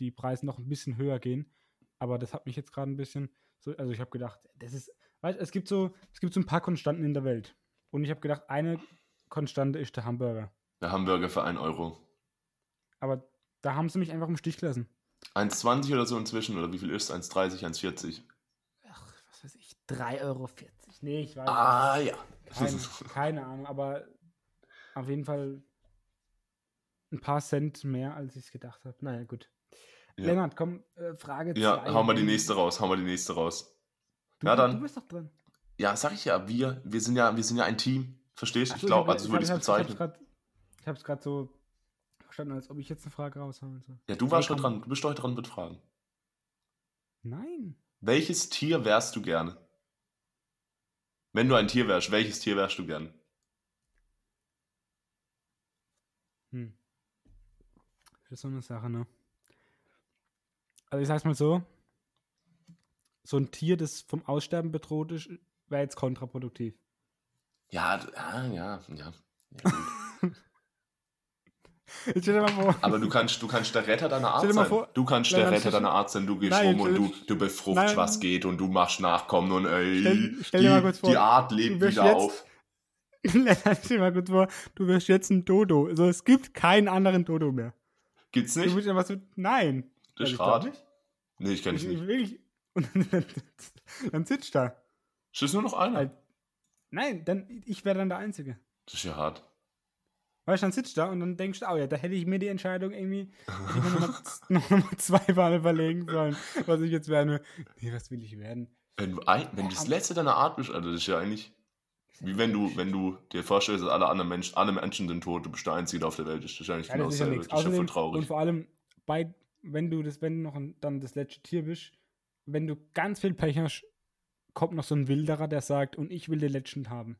die Preise noch ein bisschen höher gehen. Aber das hat mich jetzt gerade ein bisschen so, also ich habe gedacht, das ist, weißt, es gibt so, es gibt so ein paar Konstanten in der Welt. Und ich habe gedacht, eine Konstante ist der Hamburger. der Hamburger für 1 Euro. Aber da haben sie mich einfach im Stich gelassen. 1,20 oder so inzwischen, oder wie viel ist 1,30, 1,40? Ach, was weiß ich, 3,40 Euro. Nee, ich weiß Ah, ja. Keine, keine Ahnung, aber auf jeden Fall ein paar Cent mehr, als ich es gedacht habe. Naja, gut. Ja. Lennart, komm, äh, Frage Ja, zwei. hau mal die nächste raus, hau mal die nächste raus. Du, Ja, dann. Du bist doch dran. Ja, sag ich ja, wir, wir sind ja, wir sind ja ein Team. Verstehst du? Ich glaube, also so würde ich es bezeichnen. Ich habe es gerade so verstanden, als ob ich jetzt eine Frage raushauen soll. Ja, du warst schon dran. Du bist heute dran mit Fragen. Nein. Welches Tier wärst du gerne? Wenn du ein Tier wärst, welches Tier wärst du gern? Hm. Das ist so eine Sache, ne? Also ich sag's mal so, so ein Tier, das vom Aussterben bedroht ist, wäre jetzt kontraproduktiv. Ja, ja, ja. ja gut. Jetzt [laughs] stell dir mal vor. Aber du kannst, du kannst der Retter deiner Art sein. vor- du kannst der Retter deiner Art sein. Du gehst Nein, rum und du, du befruchtest, Nein. was geht und du machst Nachkommen und ey, Stell- stell die, dir mal kurz vor, die Art lebt du wieder jetzt- auf. [laughs] Stell dir mal kurz vor, du wirst jetzt ein Dodo. Also es gibt keinen anderen Dodo mehr. Gibt's Du nicht? musst einfach so, nein. Das ist ich nicht. Nee, ich kenn Ich, dich ich nicht. wirklich. Und dann, dann sitzt da. Es ist nur noch einer. Halt. Nein, dann ich wäre dann der Einzige. Das ist ja hart. Weißt du, dann sitzt da und dann denkst du, oh ja, da hätte ich mir die Entscheidung irgendwie [laughs] nochmal noch mal zwei Mal überlegen sollen, was ich jetzt werden will. Nee, was will ich werden? Wenn du, ein, wenn du das letzte deiner Art bist, Alter, das ist ja eigentlich wie wenn du, wenn du dir vorstellst, dass alle anderen Menschen, alle Menschen sind tot, du bist der Einzige der auf der Welt. Das ist eigentlich Ja, genau das ist ja dasselbe. Das ist ja voll traurig. und vor allem, bei, wenn du das, wenn du noch ein, dann das letzte Tier bist, wenn du ganz viel Pech hast, kommt noch so ein Wilderer, der sagt, und ich will den letzten haben.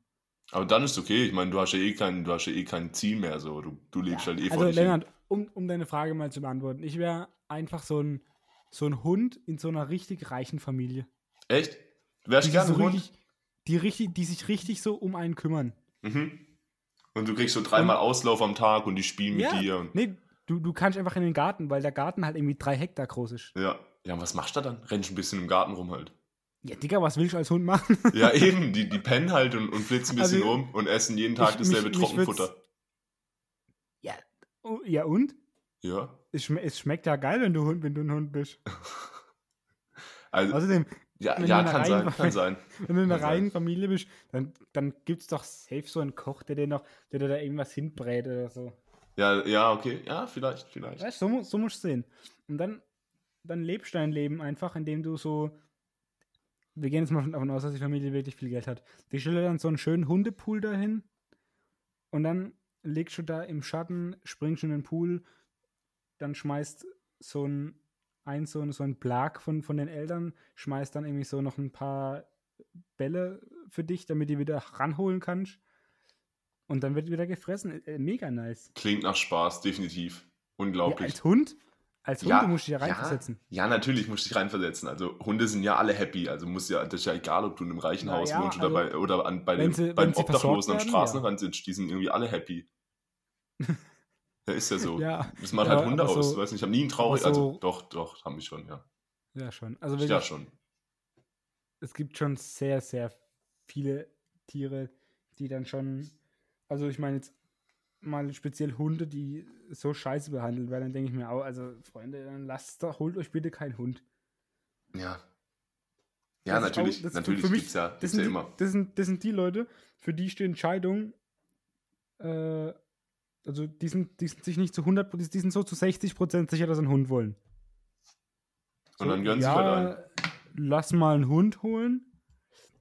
Aber dann ist okay. Ich meine, du hast ja eh kein, du hast ja eh kein Ziel mehr. So. Du, du lebst halt eh vor Also, dich hin. Lennart, um, um deine Frage mal zu beantworten, ich wäre einfach so ein, so ein Hund in so einer richtig reichen Familie. Echt? Wärst du gerne so ein Hund? richtig, die, richtig, die sich richtig so um einen kümmern. Mhm. Und du kriegst so dreimal Auslauf am Tag und die spielen mit dir. Und, Nee, du, du kannst einfach in den Garten, weil der Garten halt irgendwie drei Hektar groß ist. ja. Ja, und was machst du da dann? Rennst ein bisschen im Garten rum halt. Ja, Digga, was willst du als Hund machen? [laughs] Ja, eben. Die, die pennen halt und, und flitzen ein bisschen Also, rum und essen jeden Tag ich- dasselbe mich- mich Trockenfutter. ja, oh, ja und? Ja. Es, schme es schmeckt ja geil, wenn du, Hund, wenn du ein Hund bist. [laughs] Also, Außerdem, ja, ja kann sein, kann [laughs] sein. wenn du in einer reinen Familie bist, dann, dann gibt es doch safe so einen Koch, der dir noch, der dir da irgendwas hinbrät oder so. Ja, ja, okay. Ja, vielleicht, vielleicht. Weißt du, so, so musst du sehen. Und dann, dann lebst du dein Leben einfach, indem du so. Wir gehen jetzt mal davon aus, dass die Familie wirklich viel Geld hat. Die stellen dann so einen schönen Hundepool dahin und dann legst du da im Schatten, springst du in den Pool, dann schmeißt so ein, ein so ein, so ein Blag von, von den Eltern, schmeißt dann irgendwie so noch ein paar Bälle für dich, damit die wieder ranholen kannst. Und dann wird wieder gefressen. Äh, Mega nice. Klingt nach Spaß, definitiv. Ja, Unglaublich. als Hund? Als Hund, Ja, du musst dich ja ja. reinversetzen. Ja, natürlich musst du dich reinversetzen. Also Hunde sind ja alle happy. Also muss ja, das ist ja egal, ob du in einem reichen Haus ja, wohnst oder, also, bei, oder an, bei dem, sie- beim Obdachlosen am Straßenrand sitzt. Die sind irgendwie alle happy. [laughs] ja, ist ja so. Ja, Das macht Ja, halt Hunde aus. so- weiß nicht, ich habe nie einen traurig. aber also so- doch, doch, haben wir schon, ja. ja schon. Also Ja, schon. es gibt schon sehr, sehr viele Tiere, die dann schon, also ich meine jetzt mal speziell Hunde, die so scheiße behandelt werden, dann denke ich mir auch, also Freunde, dann lasst doch, holt euch bitte keinen Hund. Ja. Ja, Das natürlich. auch- natürlich für mich- gibt's ja, Das sind, ja die, immer. das, sind, das sind die Leute, für die steht Entscheidung, äh, also die sind, die sind sich nicht zu 100, die die sind so zu 60 Prozent sicher, dass sie einen Hund wollen. Und dann gönnen sie ja, halt einen. lass mal einen Hund holen.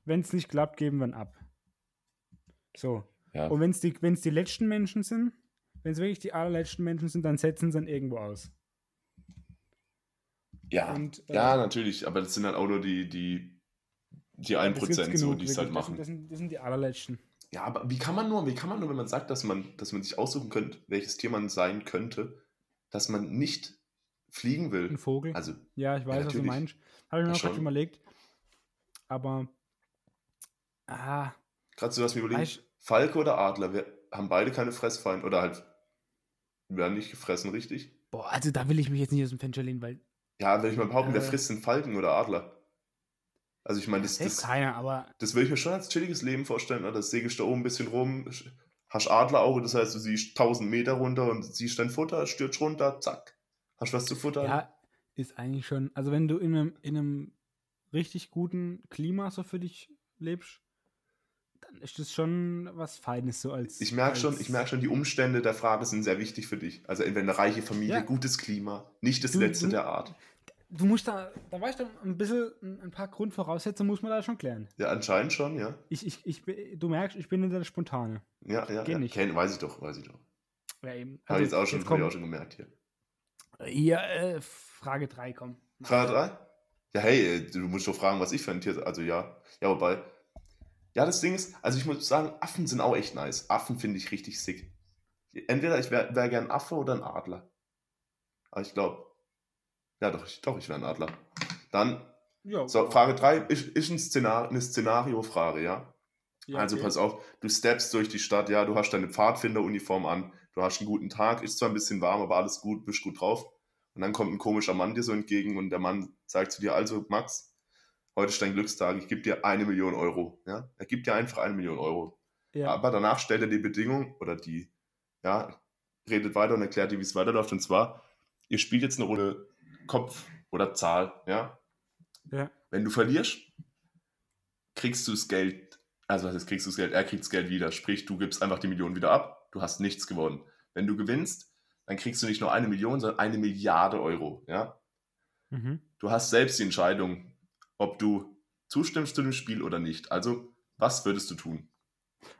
Wenn es nicht klappt, geben wir ihn ab. So. Ja. Und wenn es die, wenn's die letzten Menschen sind, wenn es wirklich die allerletzten Menschen sind, dann setzen sie ihn irgendwo aus. Ja, Und, äh, ja, natürlich. Aber das sind halt auch nur die, die, die Das 1% gibt's so, genug, die es halt machen. Das sind, das, sind, die allerletzten. Ja, aber wie kann man nur, wie kann man nur, wenn man sagt, dass man, dass man sich aussuchen könnte, welches Tier man sein könnte, dass man nicht fliegen Ein will? Vogel. Also, ja, ich weiß, was du meinst. Habe ich mir Ja, gerade schon. überlegt. Aber. Ah, gerade so was mir überlegen, weißt, Falke oder Adler, wir haben beide keine Fressfeinde oder halt werden nicht gefressen, richtig? boah, also da will ich mich jetzt nicht aus dem Fenster lehnen, weil. Ja, wenn ich mal behaupten, wer Äh. frisst, sind Falken oder Adler. Also ich meine, das, das, keiner, aber. das würde ich mir schon als chilliges Leben vorstellen. Oder? Das segelst da oben ein bisschen rum, hast Adlerauge, das heißt, du siehst 1000 Meter runter und siehst dein Futter, stürzt runter, zack. Hast was zu futtern. Ja, ist eigentlich schon. Also, wenn du in einem, in einem richtig guten Klima so für dich lebst, dann ist das schon was Feines so als. Ich merke schon, ich merk schon, die Umstände der Frage sind sehr wichtig für dich. Also entweder eine reiche Familie, Ja. gutes Klima, nicht das Du- Letzte du- der Art. Du musst da, da weißt du, ein bisschen, ein paar Grundvoraussetzungen muss man da schon klären. Ja, anscheinend schon, ja. Ich, ich, ich, du merkst, ich bin in der Spontane. Ja, ja, Geht ja. nicht. Kenn, weiß ich doch, weiß ich doch. Ja, eben. Habe ich jetzt auch schon, ich kommt, auch schon gemerkt hier. Hier, äh, Frage 3, komm. Frage 3? Ja, hey, äh, du musst doch fragen, was ich für ein Tier. Also ja. Ja, wobei. Ja, das Ding ist, also ich muss sagen, Affen sind auch echt nice. Affen finde ich richtig sick. Entweder ich wäre wär gern Affe oder ein Adler. Aber ich glaube. Ja, doch, ich, doch, ich wäre ein Adler. Dann. Ja, So, Frage 3 ist, ist ein Szenar eine Szenario-Frage, ja? ja, also okay. pass auf, du steppst durch die Stadt, ja, du hast deine Pfadfinderuniform an, du hast einen guten Tag, ist zwar ein bisschen warm, aber alles gut, bist gut drauf. Und dann kommt ein komischer Mann dir so entgegen und der Mann sagt zu dir, also Max, heute ist dein Glückstag, ich gebe dir eine Million Euro. Ja? Er gibt dir einfach eine Million Euro. Ja. Aber danach stellt er die Bedingung oder die, ja, redet weiter und erklärt dir, wie es weiterläuft. Und zwar, ihr spielt jetzt eine Runde Kopf oder Zahl, ja. ja. Wenn du verlierst, kriegst du das Geld, also was heißt, kriegst du das Geld, er kriegt das Geld wieder. Sprich, du gibst einfach die Million wieder ab, du hast nichts gewonnen. Wenn du gewinnst, dann kriegst du nicht nur eine Million, sondern eine Milliarde Euro, ja. Mhm. Du hast selbst die Entscheidung, ob du zustimmst zu dem Spiel oder nicht. Also, was würdest du tun?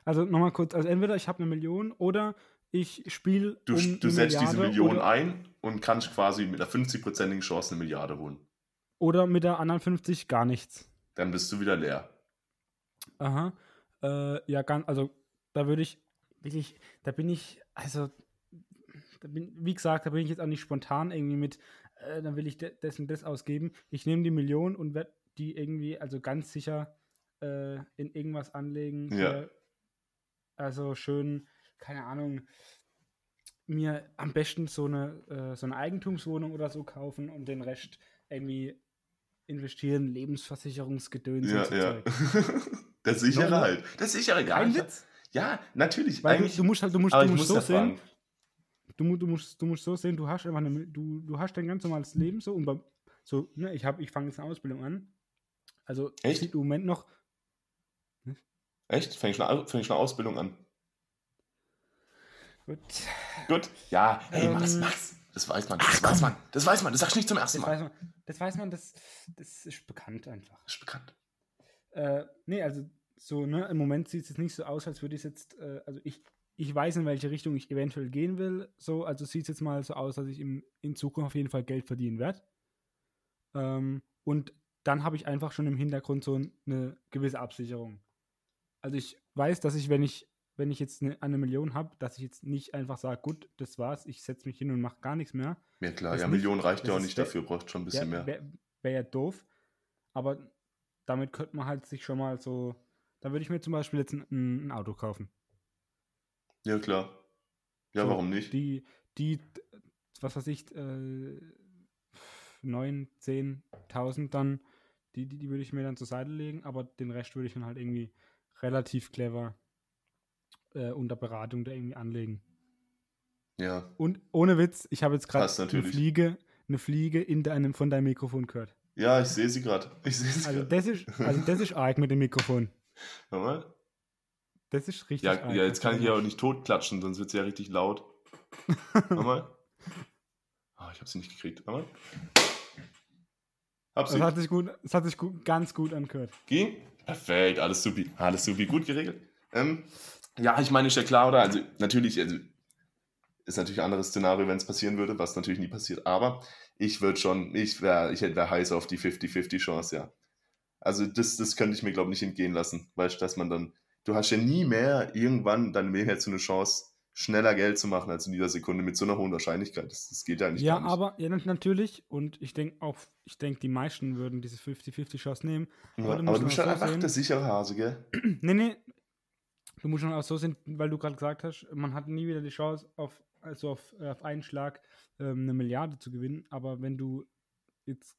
Also nochmal kurz, also entweder ich habe eine Million oder ich spiele Du, um du setzt diese Milliarde Million oder, ein und kannst quasi mit einer 50-prozentigen Chance eine Milliarde holen. Oder mit der anderen 50 gar nichts. Dann bist du wieder leer. Aha. Äh, ja, ganz, also da würde ich wirklich, da bin ich, also, da bin, wie gesagt, da bin ich jetzt auch nicht spontan irgendwie mit, äh, dann will ich de dessen das ausgeben. Ich nehme die Million und werde die irgendwie, also ganz sicher äh, in irgendwas anlegen. Ja. für- also schön, keine Ahnung, mir am besten so eine, äh, so eine Eigentumswohnung oder so kaufen und den Rest irgendwie investieren, Lebensversicherungsgedöns Ja, so ja. [laughs] Der sichere No, halt. Der sichere. Kein ich- Witz. Ja, natürlich. Weil du, eigentlich, du musst halt, du musst, du musst muss so sehen, du, du, musst, du musst so sehen, du hast einfach eine, du, du hast dein ganz normales Leben so und beim, so, ne, ich habe, ich fange jetzt eine Ausbildung an. Also Echt? sieht im Moment noch, Echt? Fäng ich fäng ich eine Ausbildung an. gut, Gut. Ja, hey, Ähm, Max, Max. Das weiß man, das weiß man. Das weiß man. Das sagst du nicht zum ersten das Mal. weiß man, das weiß man, das, das ist bekannt einfach. Das ist bekannt. Äh, nee, also so, ne, im Moment sieht es jetzt nicht so aus, als würde ich jetzt, äh, also ich, ich weiß, in welche Richtung ich eventuell gehen will, so, also sieht es jetzt mal so aus, dass ich im, in Zukunft auf jeden Fall Geld verdienen werde. Ähm, und dann habe ich einfach schon im Hintergrund so eine gewisse Absicherung. Also ich weiß, dass ich, wenn ich, wenn ich jetzt eine, eine Million habe, dass ich jetzt nicht einfach sage, gut, das war's, ich setze mich hin und mache gar nichts mehr. Ja, klar. Das Ja, nicht- Millionen reicht ja auch nicht dafür, braucht schon ein bisschen mehr. Wäre wär ja doof. Aber damit könnte man halt sich schon mal so. Da würde ich mir zum Beispiel jetzt ein, ein Auto kaufen. Ja, klar. Ja, So, warum nicht? Die, die, was weiß ich, äh, 9, 10.000 dann, die, die, die würde ich mir dann zur Seite legen, aber den Rest würde ich dann halt irgendwie relativ clever äh, unter Beratung da irgendwie anlegen. Ja. Und ohne Witz, ich habe jetzt gerade eine. Fliege, eine Fliege in deinem, von deinem Mikrofon gehört. Ja, ich sehe sie gerade. Ich sehe sie Also gerade. das ist, also das ist arg mit dem Mikrofon. Warte mal. Das ist richtig Ja, arg. ja, jetzt kann ich ja auch nicht totklatschen, sonst wird sie ja richtig laut. Warte mal. [laughs] Ah, ich habe sie nicht gekriegt. Warte mal. Sie. Das hat sich, gut, das hat sich gut, ganz gut angehört. Ging? Perfekt, alles supi. Alles supi, gut geregelt. Ähm, ja, ich meine, ist ja klar, oder? Also, natürlich, also, ist natürlich ein anderes Szenario, wenn es passieren würde, was natürlich nie passiert. Aber ich würde schon, ich wäre ich wär heiß auf die 50-50-Chance, ja. Also, das, das könnte ich mir, glaube ich, nicht entgehen lassen. Weißt dass man dann, du hast ja nie mehr irgendwann dann mehr so eine Chance, schneller Geld zu machen als in dieser Sekunde mit so einer hohen Wahrscheinlichkeit. Das, das geht ja eigentlich Ja, nicht. aber ja, nat- natürlich. Und ich denke auch, ich denke, die meisten würden diese 50-50-Chance nehmen. Ja, aber du aber du bist halt so einfach sehen- der sichere Hase, gell? [clears throat] nee, nee. Du musst schon auch so sehen, weil du gerade gesagt hast, man hat nie wieder die Chance, auf, also auf, äh, auf einen Schlag ähm, eine Milliarde zu gewinnen. Aber wenn du jetzt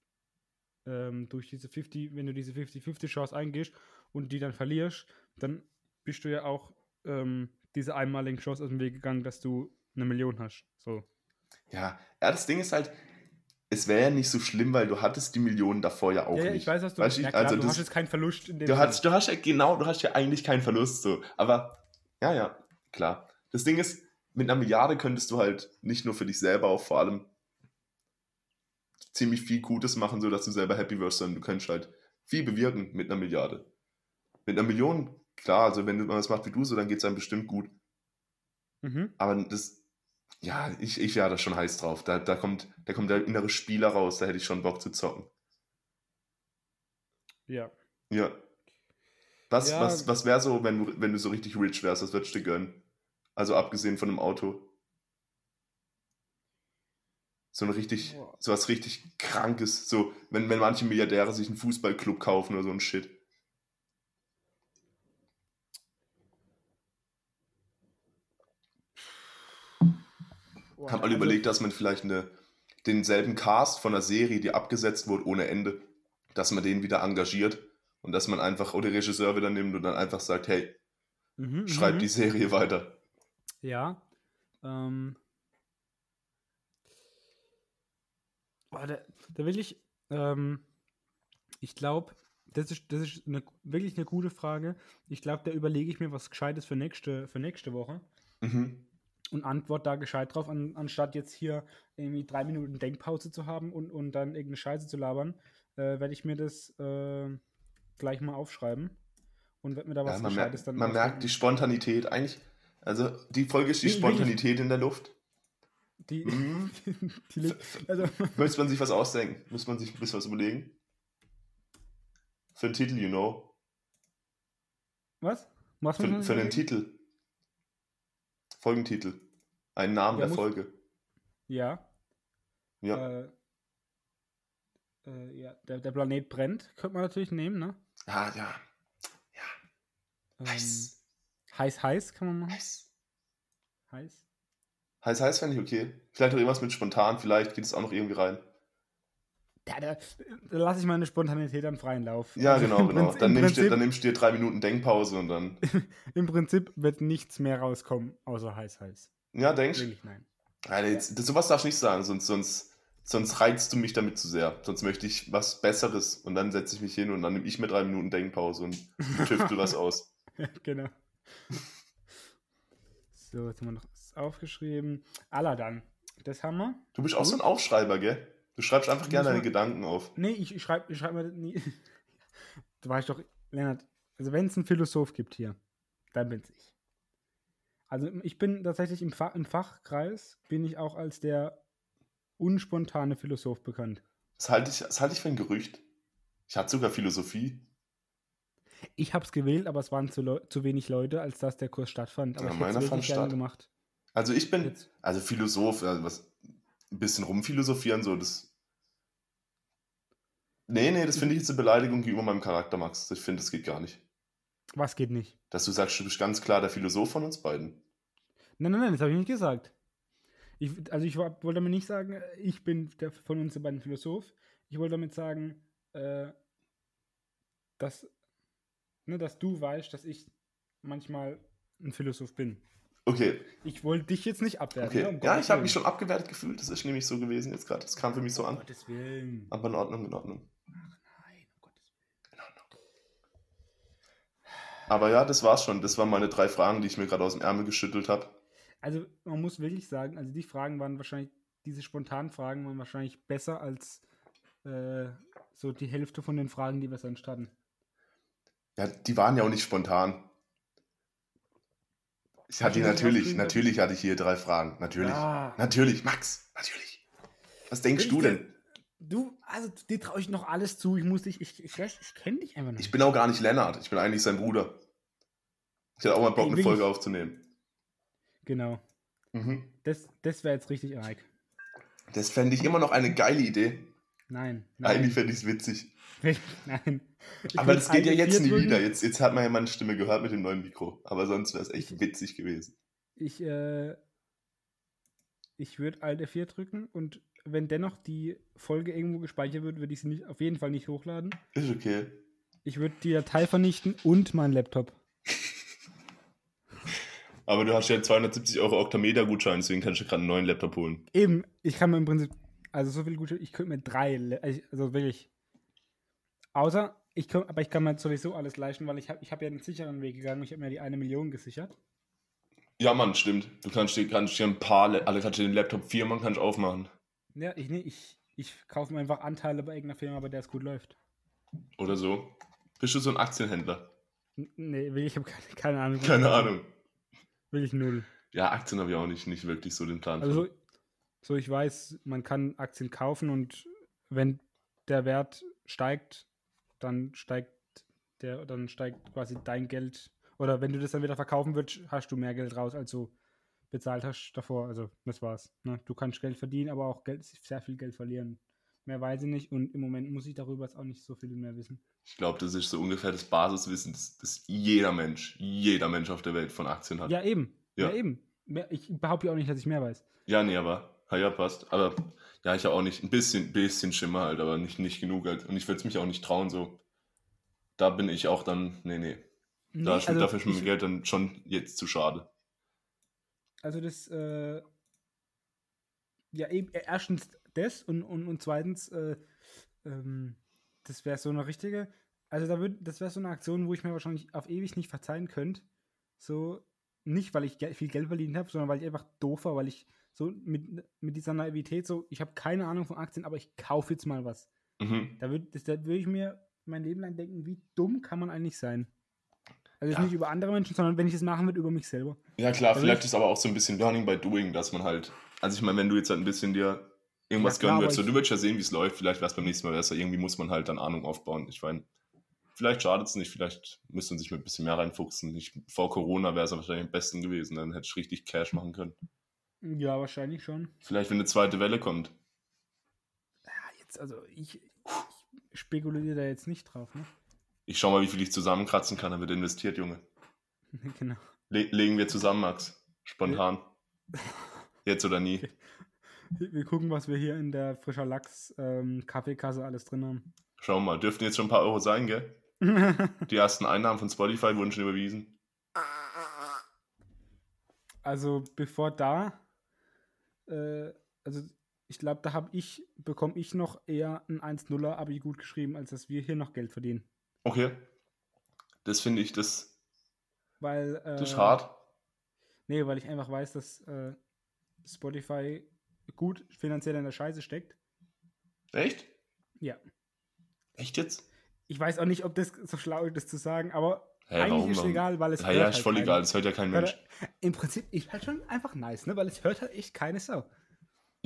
ähm, durch diese 50, wenn du diese 50-50-Chance eingehst und die dann verlierst, dann bist du ja auch ähm, diese einmaligen Chance aus dem Weg gegangen, dass du eine Million hast. So. Ja, ja, das Ding ist halt, es wäre ja nicht so schlimm, weil du hattest die Millionen davor ja auch ja, nicht. ich weiß, was du Weißt ja, klar, also du das- hast jetzt keinen Verlust in dem Du hast, du hast ja genau, du hast ja eigentlich keinen Verlust so. Aber ja, ja, klar. Das Ding ist, mit einer Milliarde könntest du halt nicht nur für dich selber auch vor allem ziemlich viel Gutes machen, sodass du selber happy wirst, sondern du könntest halt viel bewirken mit einer Milliarde. Mit einer Million, klar, also wenn man das macht wie du so, dann geht es einem bestimmt gut. Mhm. Aber das, ja, ich, ich wäre da schon heiß drauf. Da, da, kommt, da kommt der innere Spieler raus, da hätte ich schon Bock zu zocken. Ja. Ja. Was, Ja. was, was wäre so, wenn du, wenn du so richtig rich wärst, was würdest du dir gönnen? Also abgesehen von einem Auto. So ein richtig, Boah. so was richtig krankes, so, wenn, wenn manche Milliardäre sich einen Fußballclub kaufen oder so ein Shit. Boah, Hab mal also- überlegt, dass man vielleicht eine, denselben Cast von einer Serie, die abgesetzt wurde ohne Ende, dass man den wieder engagiert und dass man einfach, oder Regisseur wieder nimmt und dann einfach sagt, hey, Mhm, schreib mhm. die Serie weiter. Ja. Ähm. Boah, da, da will ich, ähm, ich glaube, das ist, das ist eine, wirklich eine gute Frage. Ich glaube, da überlege ich mir was Gescheites für nächste, für nächste Woche Mhm. Und antwort da gescheit drauf, an, anstatt jetzt hier irgendwie drei Minuten Denkpause zu haben und, und dann irgendeine Scheiße zu labern, äh, werde ich mir das äh, gleich mal aufschreiben und werde mir da was Ja, man Gescheites merkt, dann man merkt die. Spontanität eigentlich. Also die Folge ist die? Spontanität in der Luft. Die, Mhm. [laughs] die also, [laughs] Müsste man sich was ausdenken? Müsste man sich ein bisschen was überlegen? Für einen Titel, you know. was? Was Für, für überlegen? Titel. Folgentitel. Einen Namen Ja, der muss- Folge. Ja. Ja. Äh, äh, ja, der, der Planet brennt, könnte man natürlich nehmen, ne? Ja, ja. Ähm, Heiß. heiß, heiß kann man machen. Heiß. Heiß. Heiß, heiß fände ich okay. Vielleicht noch irgendwas mit spontan, vielleicht geht es auch noch irgendwie rein. Ja, da, da lasse ich meine Spontanität am freien Lauf. Ja, genau, genau. Prinzip- Dann im, nimmst, Prinzip, dann nimmst du dir drei Minuten Denkpause und dann. [laughs] Im Prinzip wird nichts mehr rauskommen, außer heiß, heiß. Ja, denkst Wirklich nein. Alter, jetzt, das, sowas darfst du nicht sagen, sonst, sonst, sonst reizt du mich damit zu sehr. Sonst möchte ich was Besseres und dann setze ich mich hin und dann nehme ich mir drei Minuten Denkpause und tüftel was [laughs] aus. genau. So, jetzt haben wir noch was aufgeschrieben. Aladdin. Das haben wir. Du bist auch so ein Aufschreiber, gell? Du schreibst einfach gerne deine Gedanken auf. Nee, ich, ich schreibe ich schreib mir das nie. [laughs] Du weißt doch, Lennart, also wenn es einen Philosoph gibt hier, dann bin's ich. Also ich bin tatsächlich im, Fach, im Fachkreis, bin ich auch als der unspontane Philosoph bekannt. Das halte ich, das halte ich für ein Gerücht. Ich hatte sogar Philosophie. Ich habe es gewählt, aber es waren zu, zu wenig Leute, als dass der Kurs stattfand. Aber Ja, ich meiner fand statt. gemacht. Also ich bin, Jetzt. also Philosoph, also was, ein bisschen rumphilosophieren, so, das. Nee, nee, das finde ich jetzt eine Beleidigung gegenüber meinem Charakter, Max. Ich finde, das geht gar nicht. Was geht nicht? Dass du sagst, du bist ganz klar der Philosoph von uns beiden. Nein, nein, nein, das habe ich nicht gesagt. Ich, also ich wollte damit nicht sagen, ich bin der von uns beiden Philosoph. Ich wollte damit sagen, äh, dass, ne, dass du weißt, dass ich manchmal ein Philosoph bin. Okay, Ich wollte dich jetzt nicht abwerten. okay. ne, um Ja, ich habe mich schon abgewertet gefühlt. Das ist nämlich so gewesen jetzt gerade. Das kam für mich so Um an. Gottes Willen. Aber in Ordnung, in Ordnung. Nein, um Gottes Willen. In Ordnung. Aber ja, das war's schon. Das waren meine drei Fragen, die ich mir gerade aus dem Ärmel geschüttelt habe. Also man muss wirklich sagen, also die Fragen waren wahrscheinlich, diese spontanen Fragen waren wahrscheinlich besser als äh, so die Hälfte von den Fragen, die wir sonst hatten. Ja, die waren ja auch nicht spontan. Ich hatte das natürlich, aufgeschrieben? natürlich hatte ich hier drei Fragen. Natürlich. Ja. Natürlich, Max, natürlich. Was denkst Will du denn? Du, also dir traue ich noch alles zu. Ich muss dich, ich, ich, ich, ich kenne dich einfach nicht. Ich bin auch gar nicht Lennart. Ich bin eigentlich sein Bruder. Ich hätte auch mal Bock, Ey, eine Folge ich- aufzunehmen. Genau. Mhm. Das, das wäre jetzt richtig arg. Das fände ich immer noch eine geile Idee. Nein. nein. Eigentlich fände ich es witzig. [laughs] Nein. Ich Aber das geht ja jetzt nie drücken. wieder. Jetzt, jetzt hat man ja meine Stimme gehört mit dem neuen Mikro. Aber sonst wäre es echt witzig gewesen. Ich, äh, ich würde Alt F4 drücken und wenn dennoch die Folge irgendwo gespeichert wird, würde ich sie nicht, auf jeden Fall nicht hochladen. Ist okay. Ich würde die Datei vernichten und meinen Laptop. [laughs] Aber du hast ja 270 Euro Octameter-Gutschein, deswegen kannst du gerade einen neuen Laptop holen. Eben, ich kann mir im Prinzip, also so viel gute, ich könnte mir drei, Le- also wirklich. Außer, ich kann, aber ich kann mir sowieso alles leisten, weil ich habe ich hab ja den sicheren Weg gegangen. Ich habe mir die eine Million gesichert. Ja, Mann, stimmt. Du kannst dir, kannst dir ein paar, Le- alle kannst dir den Laptop viermal kannst aufmachen. Ja, ich, nee, ich, ich kaufe mir einfach Anteile bei irgendeiner Firma, bei der es gut läuft. Oder so. Bist du so ein Aktienhändler? N nee, ich habe keine, keine Ahnung. Keine Ahnung. Will ich null. Ja, Aktien habe ich auch nicht, nicht wirklich so den Plan. Also, von. so ich weiß, man kann Aktien kaufen und wenn der Wert steigt, dann steigt der, dann steigt quasi dein Geld. Oder wenn du das dann wieder verkaufen würdest, hast du mehr Geld raus, als du bezahlt hast davor. Also das war's. Ne? Du kannst Geld verdienen, aber auch Geld, sehr viel Geld verlieren. Mehr weiß ich nicht und im Moment muss ich darüber jetzt auch nicht so viel mehr wissen. Ich glaube, das ist so ungefähr das Basiswissen, das, das jeder Mensch, jeder Mensch auf der Welt von Aktien hat. Ja, eben. Ja, Ja. eben. Ich behaupte ja auch nicht, dass ich mehr weiß. Ja, nee, aber ja, ja, passt. Aber ja, ich habe auch nicht ein bisschen, bisschen Schimmer halt, aber nicht, nicht genug halt. Und ich würde es mich auch nicht trauen, so. Da bin ich auch dann, nee, nee. Da Nee, ist mir dafür schon ich- mein Geld dann schon jetzt zu schade. Also das, äh, ja eben, äh, erstens das und, und, und zweitens, äh, ähm, das wäre so eine richtige, also da würd, das wäre so eine Aktion, wo ich mir wahrscheinlich auf ewig nicht verzeihen könnte. So, nicht weil ich viel Geld verdient habe, sondern weil ich einfach doof war, weil ich so mit, mit dieser Naivität so, ich habe keine Ahnung von Aktien, aber ich kaufe jetzt mal was. Mhm. Da würde da würd ich mir mein Leben lang denken, wie dumm kann man eigentlich sein? Also Ja. nicht über andere Menschen, sondern wenn ich es machen würde, über mich selber. Ja, klar, Also vielleicht ich- ist aber auch so ein bisschen Learning by Doing, dass man halt, also ich meine, wenn du jetzt halt ein bisschen dir irgendwas Ja, gönnen würdest, so, du würdest ja sehen, wie es läuft, vielleicht wäre es beim nächsten Mal besser, irgendwie muss man halt dann Ahnung aufbauen. Ich meine, vielleicht schadet es nicht, vielleicht müsste man sich mit ein bisschen mehr reinfuchsen. Ich, vor Corona wäre es wahrscheinlich am besten gewesen, dann hätte ich richtig Cash machen können. Ja, wahrscheinlich schon. Vielleicht, wenn eine zweite Welle kommt. Ja, jetzt, also ich, ich spekuliere da jetzt nicht drauf, ne? Ich schau mal, wie viel ich zusammenkratzen kann, dann wird investiert, Junge. [laughs] genau. Le legen wir zusammen, Max. Spontan. [laughs] Jetzt oder nie. Wir wir gucken, was wir hier in der frischer Lachs ähm, Kaffeekasse alles drin Schau mal, dürften jetzt schon ein paar Euro sein, gell? haben. [laughs] Die ersten Einnahmen von Spotify wurden schon überwiesen. also bevor da, äh, also ich glaube, da habe ich, bekomme ich noch eher ein 1-0er Abi gut geschrieben, als dass wir hier noch Geld verdienen. Okay. Das finde ich, das, Weil, äh, das ist hart. Nee, weil ich einfach weiß, dass äh, Spotify gut finanziell in der Scheiße steckt. Echt? Ja. Echt jetzt? Ich weiß auch nicht, ob das so schlau ist, das zu sagen, aber Hä, eigentlich warum ist es egal, weil es Ja, hört ja, halt ist voll keiner. egal, das hört ja kein Mensch. Im Prinzip ist halt schon einfach nice, ne? Weil es hört halt echt keine Sau.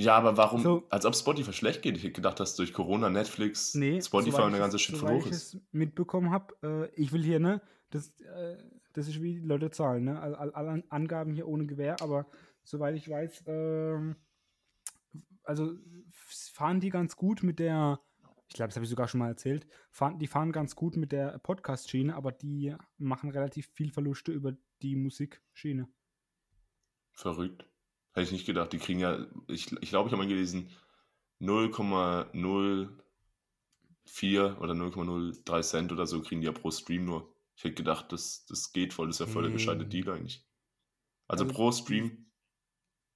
Ja, aber warum? So- als ob Spotify schlecht geht. Ich hätte gedacht, dass durch Corona, Netflix, Nee, Spotify und der ganze Shit soweit voll hoch ich ist. es mitbekommen habe, äh, ich will hier, ne? Das, äh, das ist wie die Leute zahlen, ne? All, all, alle Angaben hier ohne Gewähr, aber soweit ich weiß, ähm, also fahren die ganz gut mit der, ich glaube, das habe ich sogar schon mal erzählt, fahren, die fahren ganz gut mit der Podcast-Schiene, aber die machen relativ viel Verluste über die Musikschiene. Verrückt. Hätte ich nicht gedacht. Die kriegen ja, ich, ich glaube, ich habe mal gelesen, 0,04 oder 0,03 Cent oder so kriegen die ja pro Stream nur. Ich hätte gedacht, das, das geht voll. Das ist ja voll der gescheite Deal eigentlich. Also, Also, pro Stream.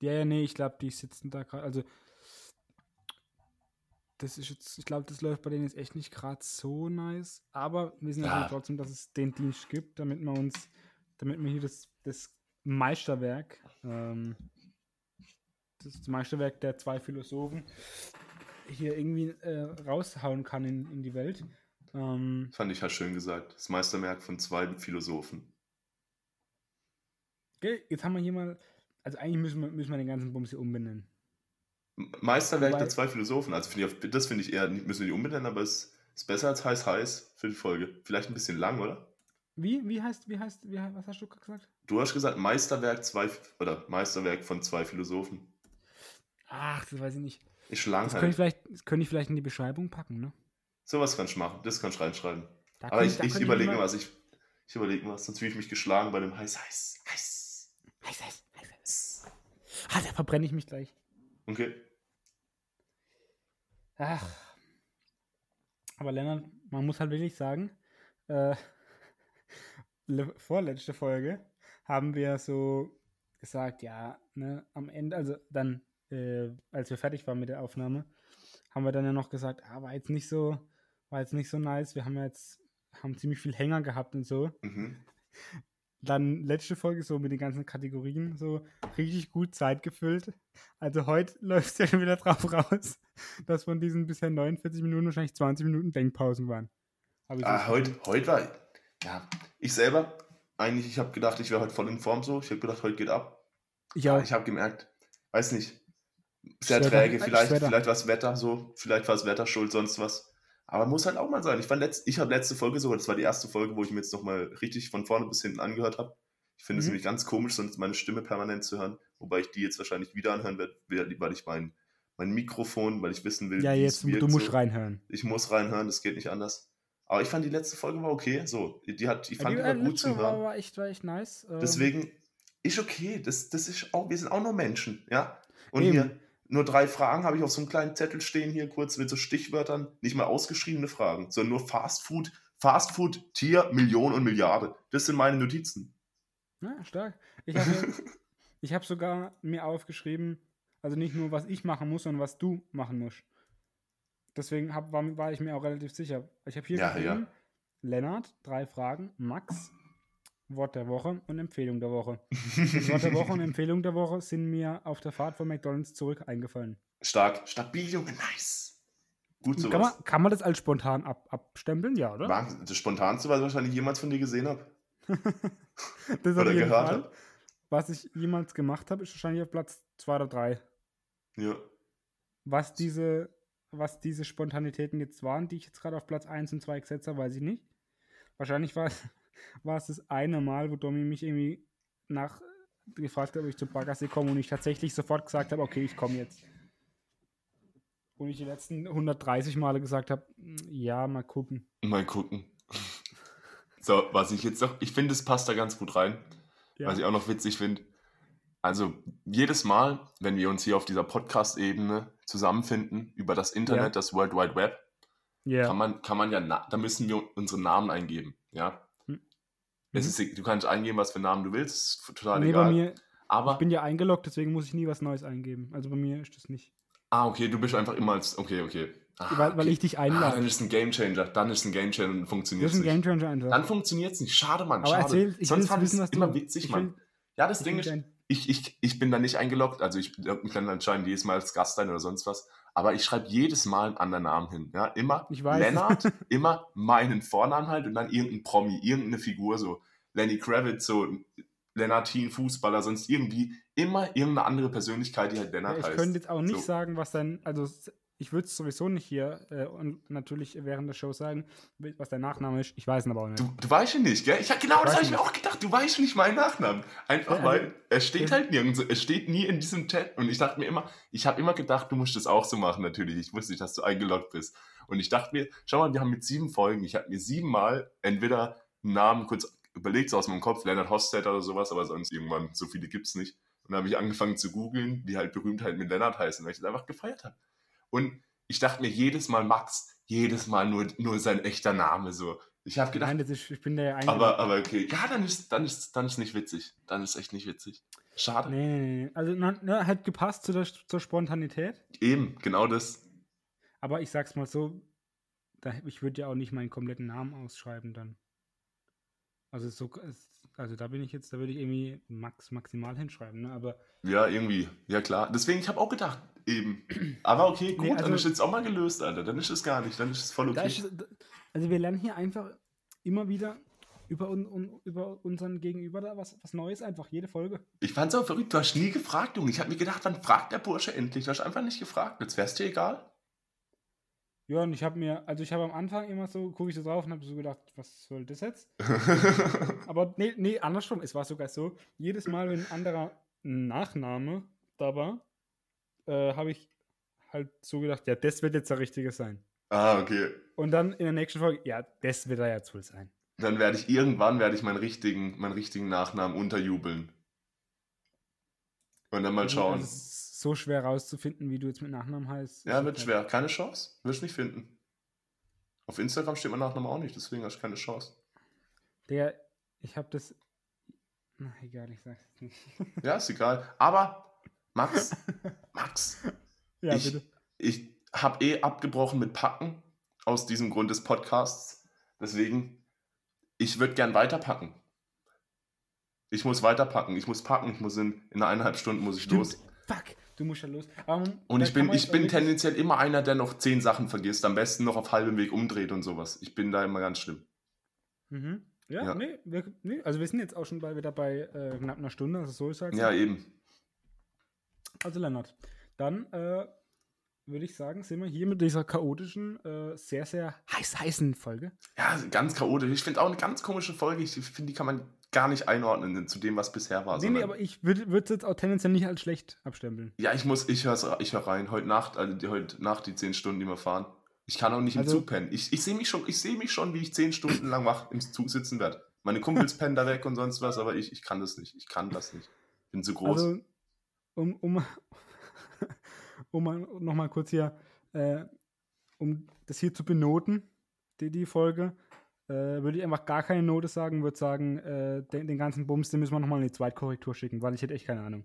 Ja, ja, nee, ich glaube, die sitzen da gerade, also das ist jetzt, ich glaube, das läuft bei denen jetzt echt nicht gerade so nice, aber wir Ja. natürlich trotzdem, dass es den Dienst gibt, damit wir uns, damit wir hier das, das Meisterwerk, ähm, das Meisterwerk der zwei Philosophen hier irgendwie äh, raushauen kann in, in die Welt. Ähm, Fand ich halt schön gesagt. Das Meisterwerk von zwei Philosophen. okay, jetzt haben wir hier mal, also eigentlich müssen wir, müssen wir den ganzen Bums hier umbenennen. Meisterwerk Wobei- der zwei Philosophen. Also finde ich, das finde ich eher, müssen wir nicht umbenennen, aber es ist besser als heiß heiß für die Folge. Vielleicht ein bisschen lang, oder? Wie, wie heißt, wie heißt, wie, was hast du gesagt? Du hast gesagt Meisterwerk zwei oder Meisterwerk von zwei Philosophen. Ach, das weiß ich nicht. Ist lang Das könnte ich, halt. vielleicht, das könnte ich vielleicht in die Beschreibung packen, ne? Sowas kannst du machen. Das kannst du reinschreiben. Da Aber ich, ich könnte überlege mal- was. Ich, ich überlege was. Sonst fühle ich mich geschlagen bei dem heiß heiß heiß. Heiß, heiß, heiß, heiß. Ah, da verbrenne ich mich gleich. Okay. Ach. Aber Lennart, man muss halt wirklich sagen, äh, [laughs] le- vorletzte Folge haben wir so gesagt, ja, ne, am Ende, also dann, äh, als wir fertig waren mit der Aufnahme, haben wir dann ja noch gesagt, ah, war jetzt nicht so, war jetzt nicht so nice, wir haben ja jetzt, haben ziemlich viel Hänger gehabt und so. Mhm. Dann letzte Folge so mit den ganzen Kategorien so richtig gut Zeit gefüllt. Also heute [laughs] läuft es ja schon wieder drauf raus, dass von diesen bisher 49 Minuten wahrscheinlich 20 Minuten Denkpausen waren. Ah, heute, heute war. Ja, ich selber, eigentlich, ich habe gedacht, ich wäre heute voll in Form so. Ich habe gedacht, heute geht ab. Auch. ich habe gemerkt, weiß nicht, sehr Schwetter- träge. Vielleicht, Schwetter. vielleicht war das Wetter so, vielleicht war das Wetter schuld, sonst was. Aber muss halt auch mal sein. Ich, letzt, ich habe letzte Folge sogar, das war die erste Folge, wo ich mir jetzt nochmal richtig von vorne bis hinten angehört habe. Ich finde es Mhm. nämlich ganz komisch, sonst meine Stimme permanent zu hören. Wobei ich die jetzt wahrscheinlich wieder anhören werde, weil ich mein, mein Mikrofon, weil ich wissen will, Ja, wie jetzt, es wirkt, du musst so. reinhören. Ich muss reinhören, das geht nicht anders. Aber ich fand die letzte Folge war okay. So, die hat, ich fand die, äh, war gut letzte zum war, Hören. war, echt, war echt nice. Ähm, Deswegen ist okay. Das, das ist auch, wir sind auch nur Menschen, ja. Und Eben. hier nur drei Fragen habe ich auf so einem kleinen Zettel stehen hier kurz mit so Stichwörtern, nicht mal ausgeschriebene Fragen, sondern nur Fast Food, Fast Food, Tier, Million und Milliarde. Das sind meine Notizen. Ja, stark. Ich habe [laughs] ich hab sogar mir aufgeschrieben, also nicht nur, was ich machen muss, sondern was du machen musst. Deswegen hab, war, war ich mir auch relativ sicher. Ich habe hier Ja, geschrieben, Lennart, drei Fragen, Max, Wort der Woche und Empfehlung der Woche. Das Wort der Woche und [laughs] Empfehlung der Woche sind mir auf der Fahrt von McDonalds zurück eingefallen. Stark, stabil, Junge, nice. Gut Kann sowas. man, kann man das als spontan ab, abstempeln? Ja, oder? War das Spontanste, was ich wahrscheinlich jemals von dir gesehen habe. [laughs] Das Oder gehört habe. Was ich jemals gemacht habe, ist wahrscheinlich auf Platz 2 oder 3. Ja. Was diese, was diese Spontanitäten jetzt waren, die ich jetzt gerade auf Platz 1 und 2 gesetzt habe, weiß ich nicht. Wahrscheinlich war, war es das eine Mal, wo Domi mich irgendwie nach gefragt hat, ob ich zur Baggersee komme und ich tatsächlich sofort gesagt habe, okay, ich komme jetzt. Und ich die letzten 130 Male gesagt habe, ja, mal gucken. Mal gucken. So, was ich jetzt noch, ich finde, es passt da ganz gut rein. Ja. Was ich auch noch witzig finde. Also jedes Mal, wenn wir uns hier auf dieser Podcast-Ebene zusammenfinden, über das Internet, Ja. das World Wide Web, Ja. kann man, kann man ja, da müssen wir unsere Namen eingeben. Ja. Hm. Es Mhm. ist, e- du kannst eingeben, was für Namen du willst, total nee, egal. bei mir, ich Aber, bin ja eingeloggt, deswegen muss ich nie was Neues eingeben. Also bei mir ist das nicht. ah, okay, du bist einfach immer als, okay, okay. Ah, weil, weil okay. ich dich Ah, dann einlade. ist es ein Gamechanger, dann ist es ein Gamechanger und funktioniert ein nicht. Game Changer einfach. Dann funktioniert es nicht. Schade, Mann. Aber schade. erzähl, ich Sonst fand was du immer witzig, ich Mann. will- Ja, das ich Ding ist, ich, ich, ich bin da nicht eingeloggt, also ich mich dann anscheinend jedes Mal als Gast ein oder sonst was, aber ich schreibe jedes Mal einen anderen Namen hin. Ja, immer Ich. Lennart, [laughs] immer meinen Vornamen halt und dann irgendein Promi, irgendeine Figur, so Lenny Kravitz, so Lennartin, Fußballer, sonst irgendwie, immer irgendeine andere Persönlichkeit, die halt Ja, Lennart ich heißt. könnte jetzt auch nicht So. sagen, was dein, also ich würde es sowieso nicht hier äh, und natürlich während der Show sagen, was dein Nachname ist. Ich weiß ihn aber auch nicht. Du, du weißt ja nicht, gell? Ich genau das Weiß habe ich mir auch gedacht. Du weißt nicht meinen Nachnamen. Einfach Ja, weil also- er steht das- halt nirgends. Es steht nie in diesem Chat. Und ich dachte mir immer, ich habe immer gedacht, du musst das auch so machen, natürlich. Ich wusste nicht, dass du eingeloggt bist. Und ich dachte mir, schau mal, wir haben mit sieben Folgen, ich habe mir siebenmal entweder einen Namen kurz überlegt, so aus meinem Kopf, Leonard Hofstetter oder sowas, aber sonst irgendwann, so viele gibt's nicht. Und dann habe ich angefangen zu googeln, die halt Berühmtheit mit Lennart heißen, weil ich das einfach gefeiert habe. Und ich dachte mir jedes Mal Max, jedes Mal nur, nur sein echter Name so. Ich habe gedacht, Nein, das ist, ich bin da ja aber, aber okay. Ja, dann ist, dann ist, dann ist nicht witzig. Dann ist echt nicht witzig. Schade. Nee, nee, nee. Also na, hat gepasst zu der, zur Spontanität. Eben, genau das. Aber ich sag's mal so, da, ich würde ja auch nicht meinen kompletten Namen ausschreiben dann. Also so, also da bin ich jetzt, da würde ich irgendwie Max maximal hinschreiben, ne? Aber Ja, irgendwie. Ja, klar. Deswegen, ich habe auch gedacht, eben. [clears throat] Aber okay, gut, Nee, dann also- ist jetzt auch mal gelöst, Alter. Dann ist es gar nicht. Dann ist es voll okay. ist, also wir lernen hier einfach immer wieder über, un, un, über unseren Gegenüber da was, was Neues, einfach jede Folge. Ich fand's auch verrückt. Du hast nie gefragt, Junge. Ich habe mir gedacht, wann fragt der Bursche endlich? Du hast einfach nicht gefragt. Jetzt wär's dir egal. Ja, und ich habe mir, also ich habe am Anfang immer so, gucke ich so drauf und habe so gedacht, was soll das jetzt? [laughs] Aber nee, nee, andersrum. Es war sogar so, jedes Mal, wenn ein anderer Nachname da war, äh, habe ich halt so gedacht, ja, das wird jetzt der richtige sein. ah, okay. Und dann in der nächsten Folge, ja, das wird er jetzt wohl sein. Dann werde ich irgendwann werde ich meinen richtigen, meinen richtigen Nachnamen unterjubeln. Und dann mal Also, schauen. es ist so schwer rauszufinden, wie du jetzt mit Nachnamen heißt. Ja, wird schwer. Keine Chance. Wirst nicht finden. Auf Instagram steht mein Nachname auch nicht, deswegen hast du keine Chance. Der, ich habe das. Na, egal, ich sag's nicht. Ja, ist egal. Aber, Max, [laughs] Max, ja, ich, bitte. ich habe eh abgebrochen mit Packen aus diesem Grund des Podcasts. Deswegen, ich würde gern weiterpacken. Ich muss weiterpacken. Ich muss packen. Ich muss in, in eineinhalb Stunden muss ich Stimmt. los. Fuck, du musst ja los. Aber Und ich bin, ich bin tendenziell immer einer, der noch zehn Sachen vergisst. Am besten noch auf halbem Weg umdreht und sowas. Ich bin da immer ganz schlimm. Mhm. Ja, Ja. Nee, wir, nee, also wir sind jetzt auch schon bei, wieder bei äh, knapp einer Stunde, also so ist halt. Ja, eben. Also Lennart, dann äh, würde ich sagen, sind wir hier mit dieser chaotischen, äh, sehr, sehr heiß heißen Folge. Ja, ganz chaotisch. Ich finde auch eine ganz komische Folge. Ich finde, die kann man gar nicht einordnen zu dem, was bisher war. Nee, nee, aber ich würde es jetzt auch tendenziell nicht als schlecht abstempeln. Ja, ich muss, ich höre ich hör rein. Heute Nacht, also die, heute Nacht die zehn Stunden, die wir fahren. Ich kann auch nicht im also, Zug pennen. Ich, ich sehe mich, schon, seh mich schon, wie ich zehn Stunden lang wach im Zug sitzen werde. Meine Kumpels [laughs] pennen da weg und sonst was, aber ich, ich kann das nicht. Ich kann das nicht. Ich bin zu groß. Also, um, um, [laughs] um nochmal kurz hier, äh, um das hier zu benoten, die, die Folge, äh, würde ich einfach gar keine Note sagen, würde sagen, äh, den, den, ganzen Bums, den müssen wir nochmal in die Zweitkorrektur schicken, weil ich hätte echt keine Ahnung.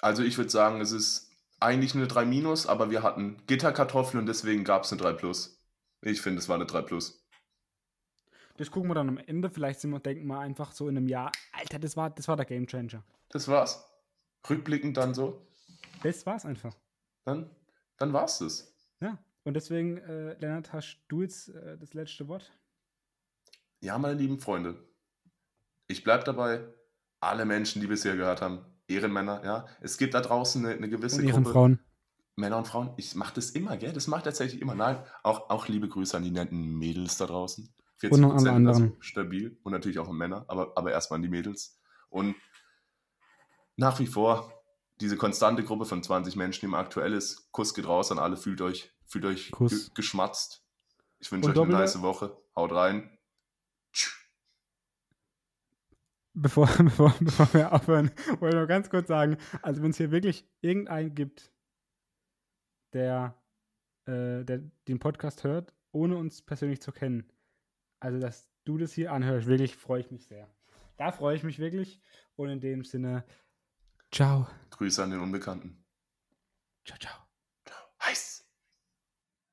Also ich würde sagen, es ist eigentlich eine 3 minus, aber wir hatten Gitterkartoffeln und deswegen gab es eine 3 plus. Ich finde, es war eine 3 plus. Das gucken wir dann am Ende. Vielleicht sind wir, denken wir einfach so in einem Jahr, Alter, das war, das war der Gamechanger. Das war's. Rückblickend dann so. Das war's einfach. Dann, dann war's das. Ja, und deswegen, äh, Lennart, hast du jetzt äh, das letzte Wort? Ja, meine lieben Freunde, ich bleibe dabei, alle Menschen, die bisher gehört haben, Ehrenmänner, ja. Es gibt da draußen eine, eine gewisse und Gruppe. Frauen. Männer und Frauen. Ich mache das immer, gell? Das mache ich tatsächlich immer. Nein, auch, auch liebe Grüße an die netten Mädels da draußen. 40 und an anderen. Also stabil und natürlich auch an Männer, aber, aber erstmal an die Mädels. Und nach wie vor diese konstante Gruppe von 20 Menschen, die im aktuell ist. Kuss geht raus an alle, fühlt euch, fühlt euch ge geschmatzt. Ich wünsche euch eine nice Woche. Haut rein. Bevor, [laughs] bevor, bevor wir aufhören, wollte ich noch ganz kurz sagen, also wenn es hier wirklich irgendeinen gibt, der, äh, der den Podcast hört, ohne uns persönlich zu kennen, also dass du das hier anhörst, wirklich freue ich mich sehr. Da freue ich mich wirklich und in dem Sinne, ciao. Grüße an den Unbekannten. Ciao, ciao. Ciao. Heiß.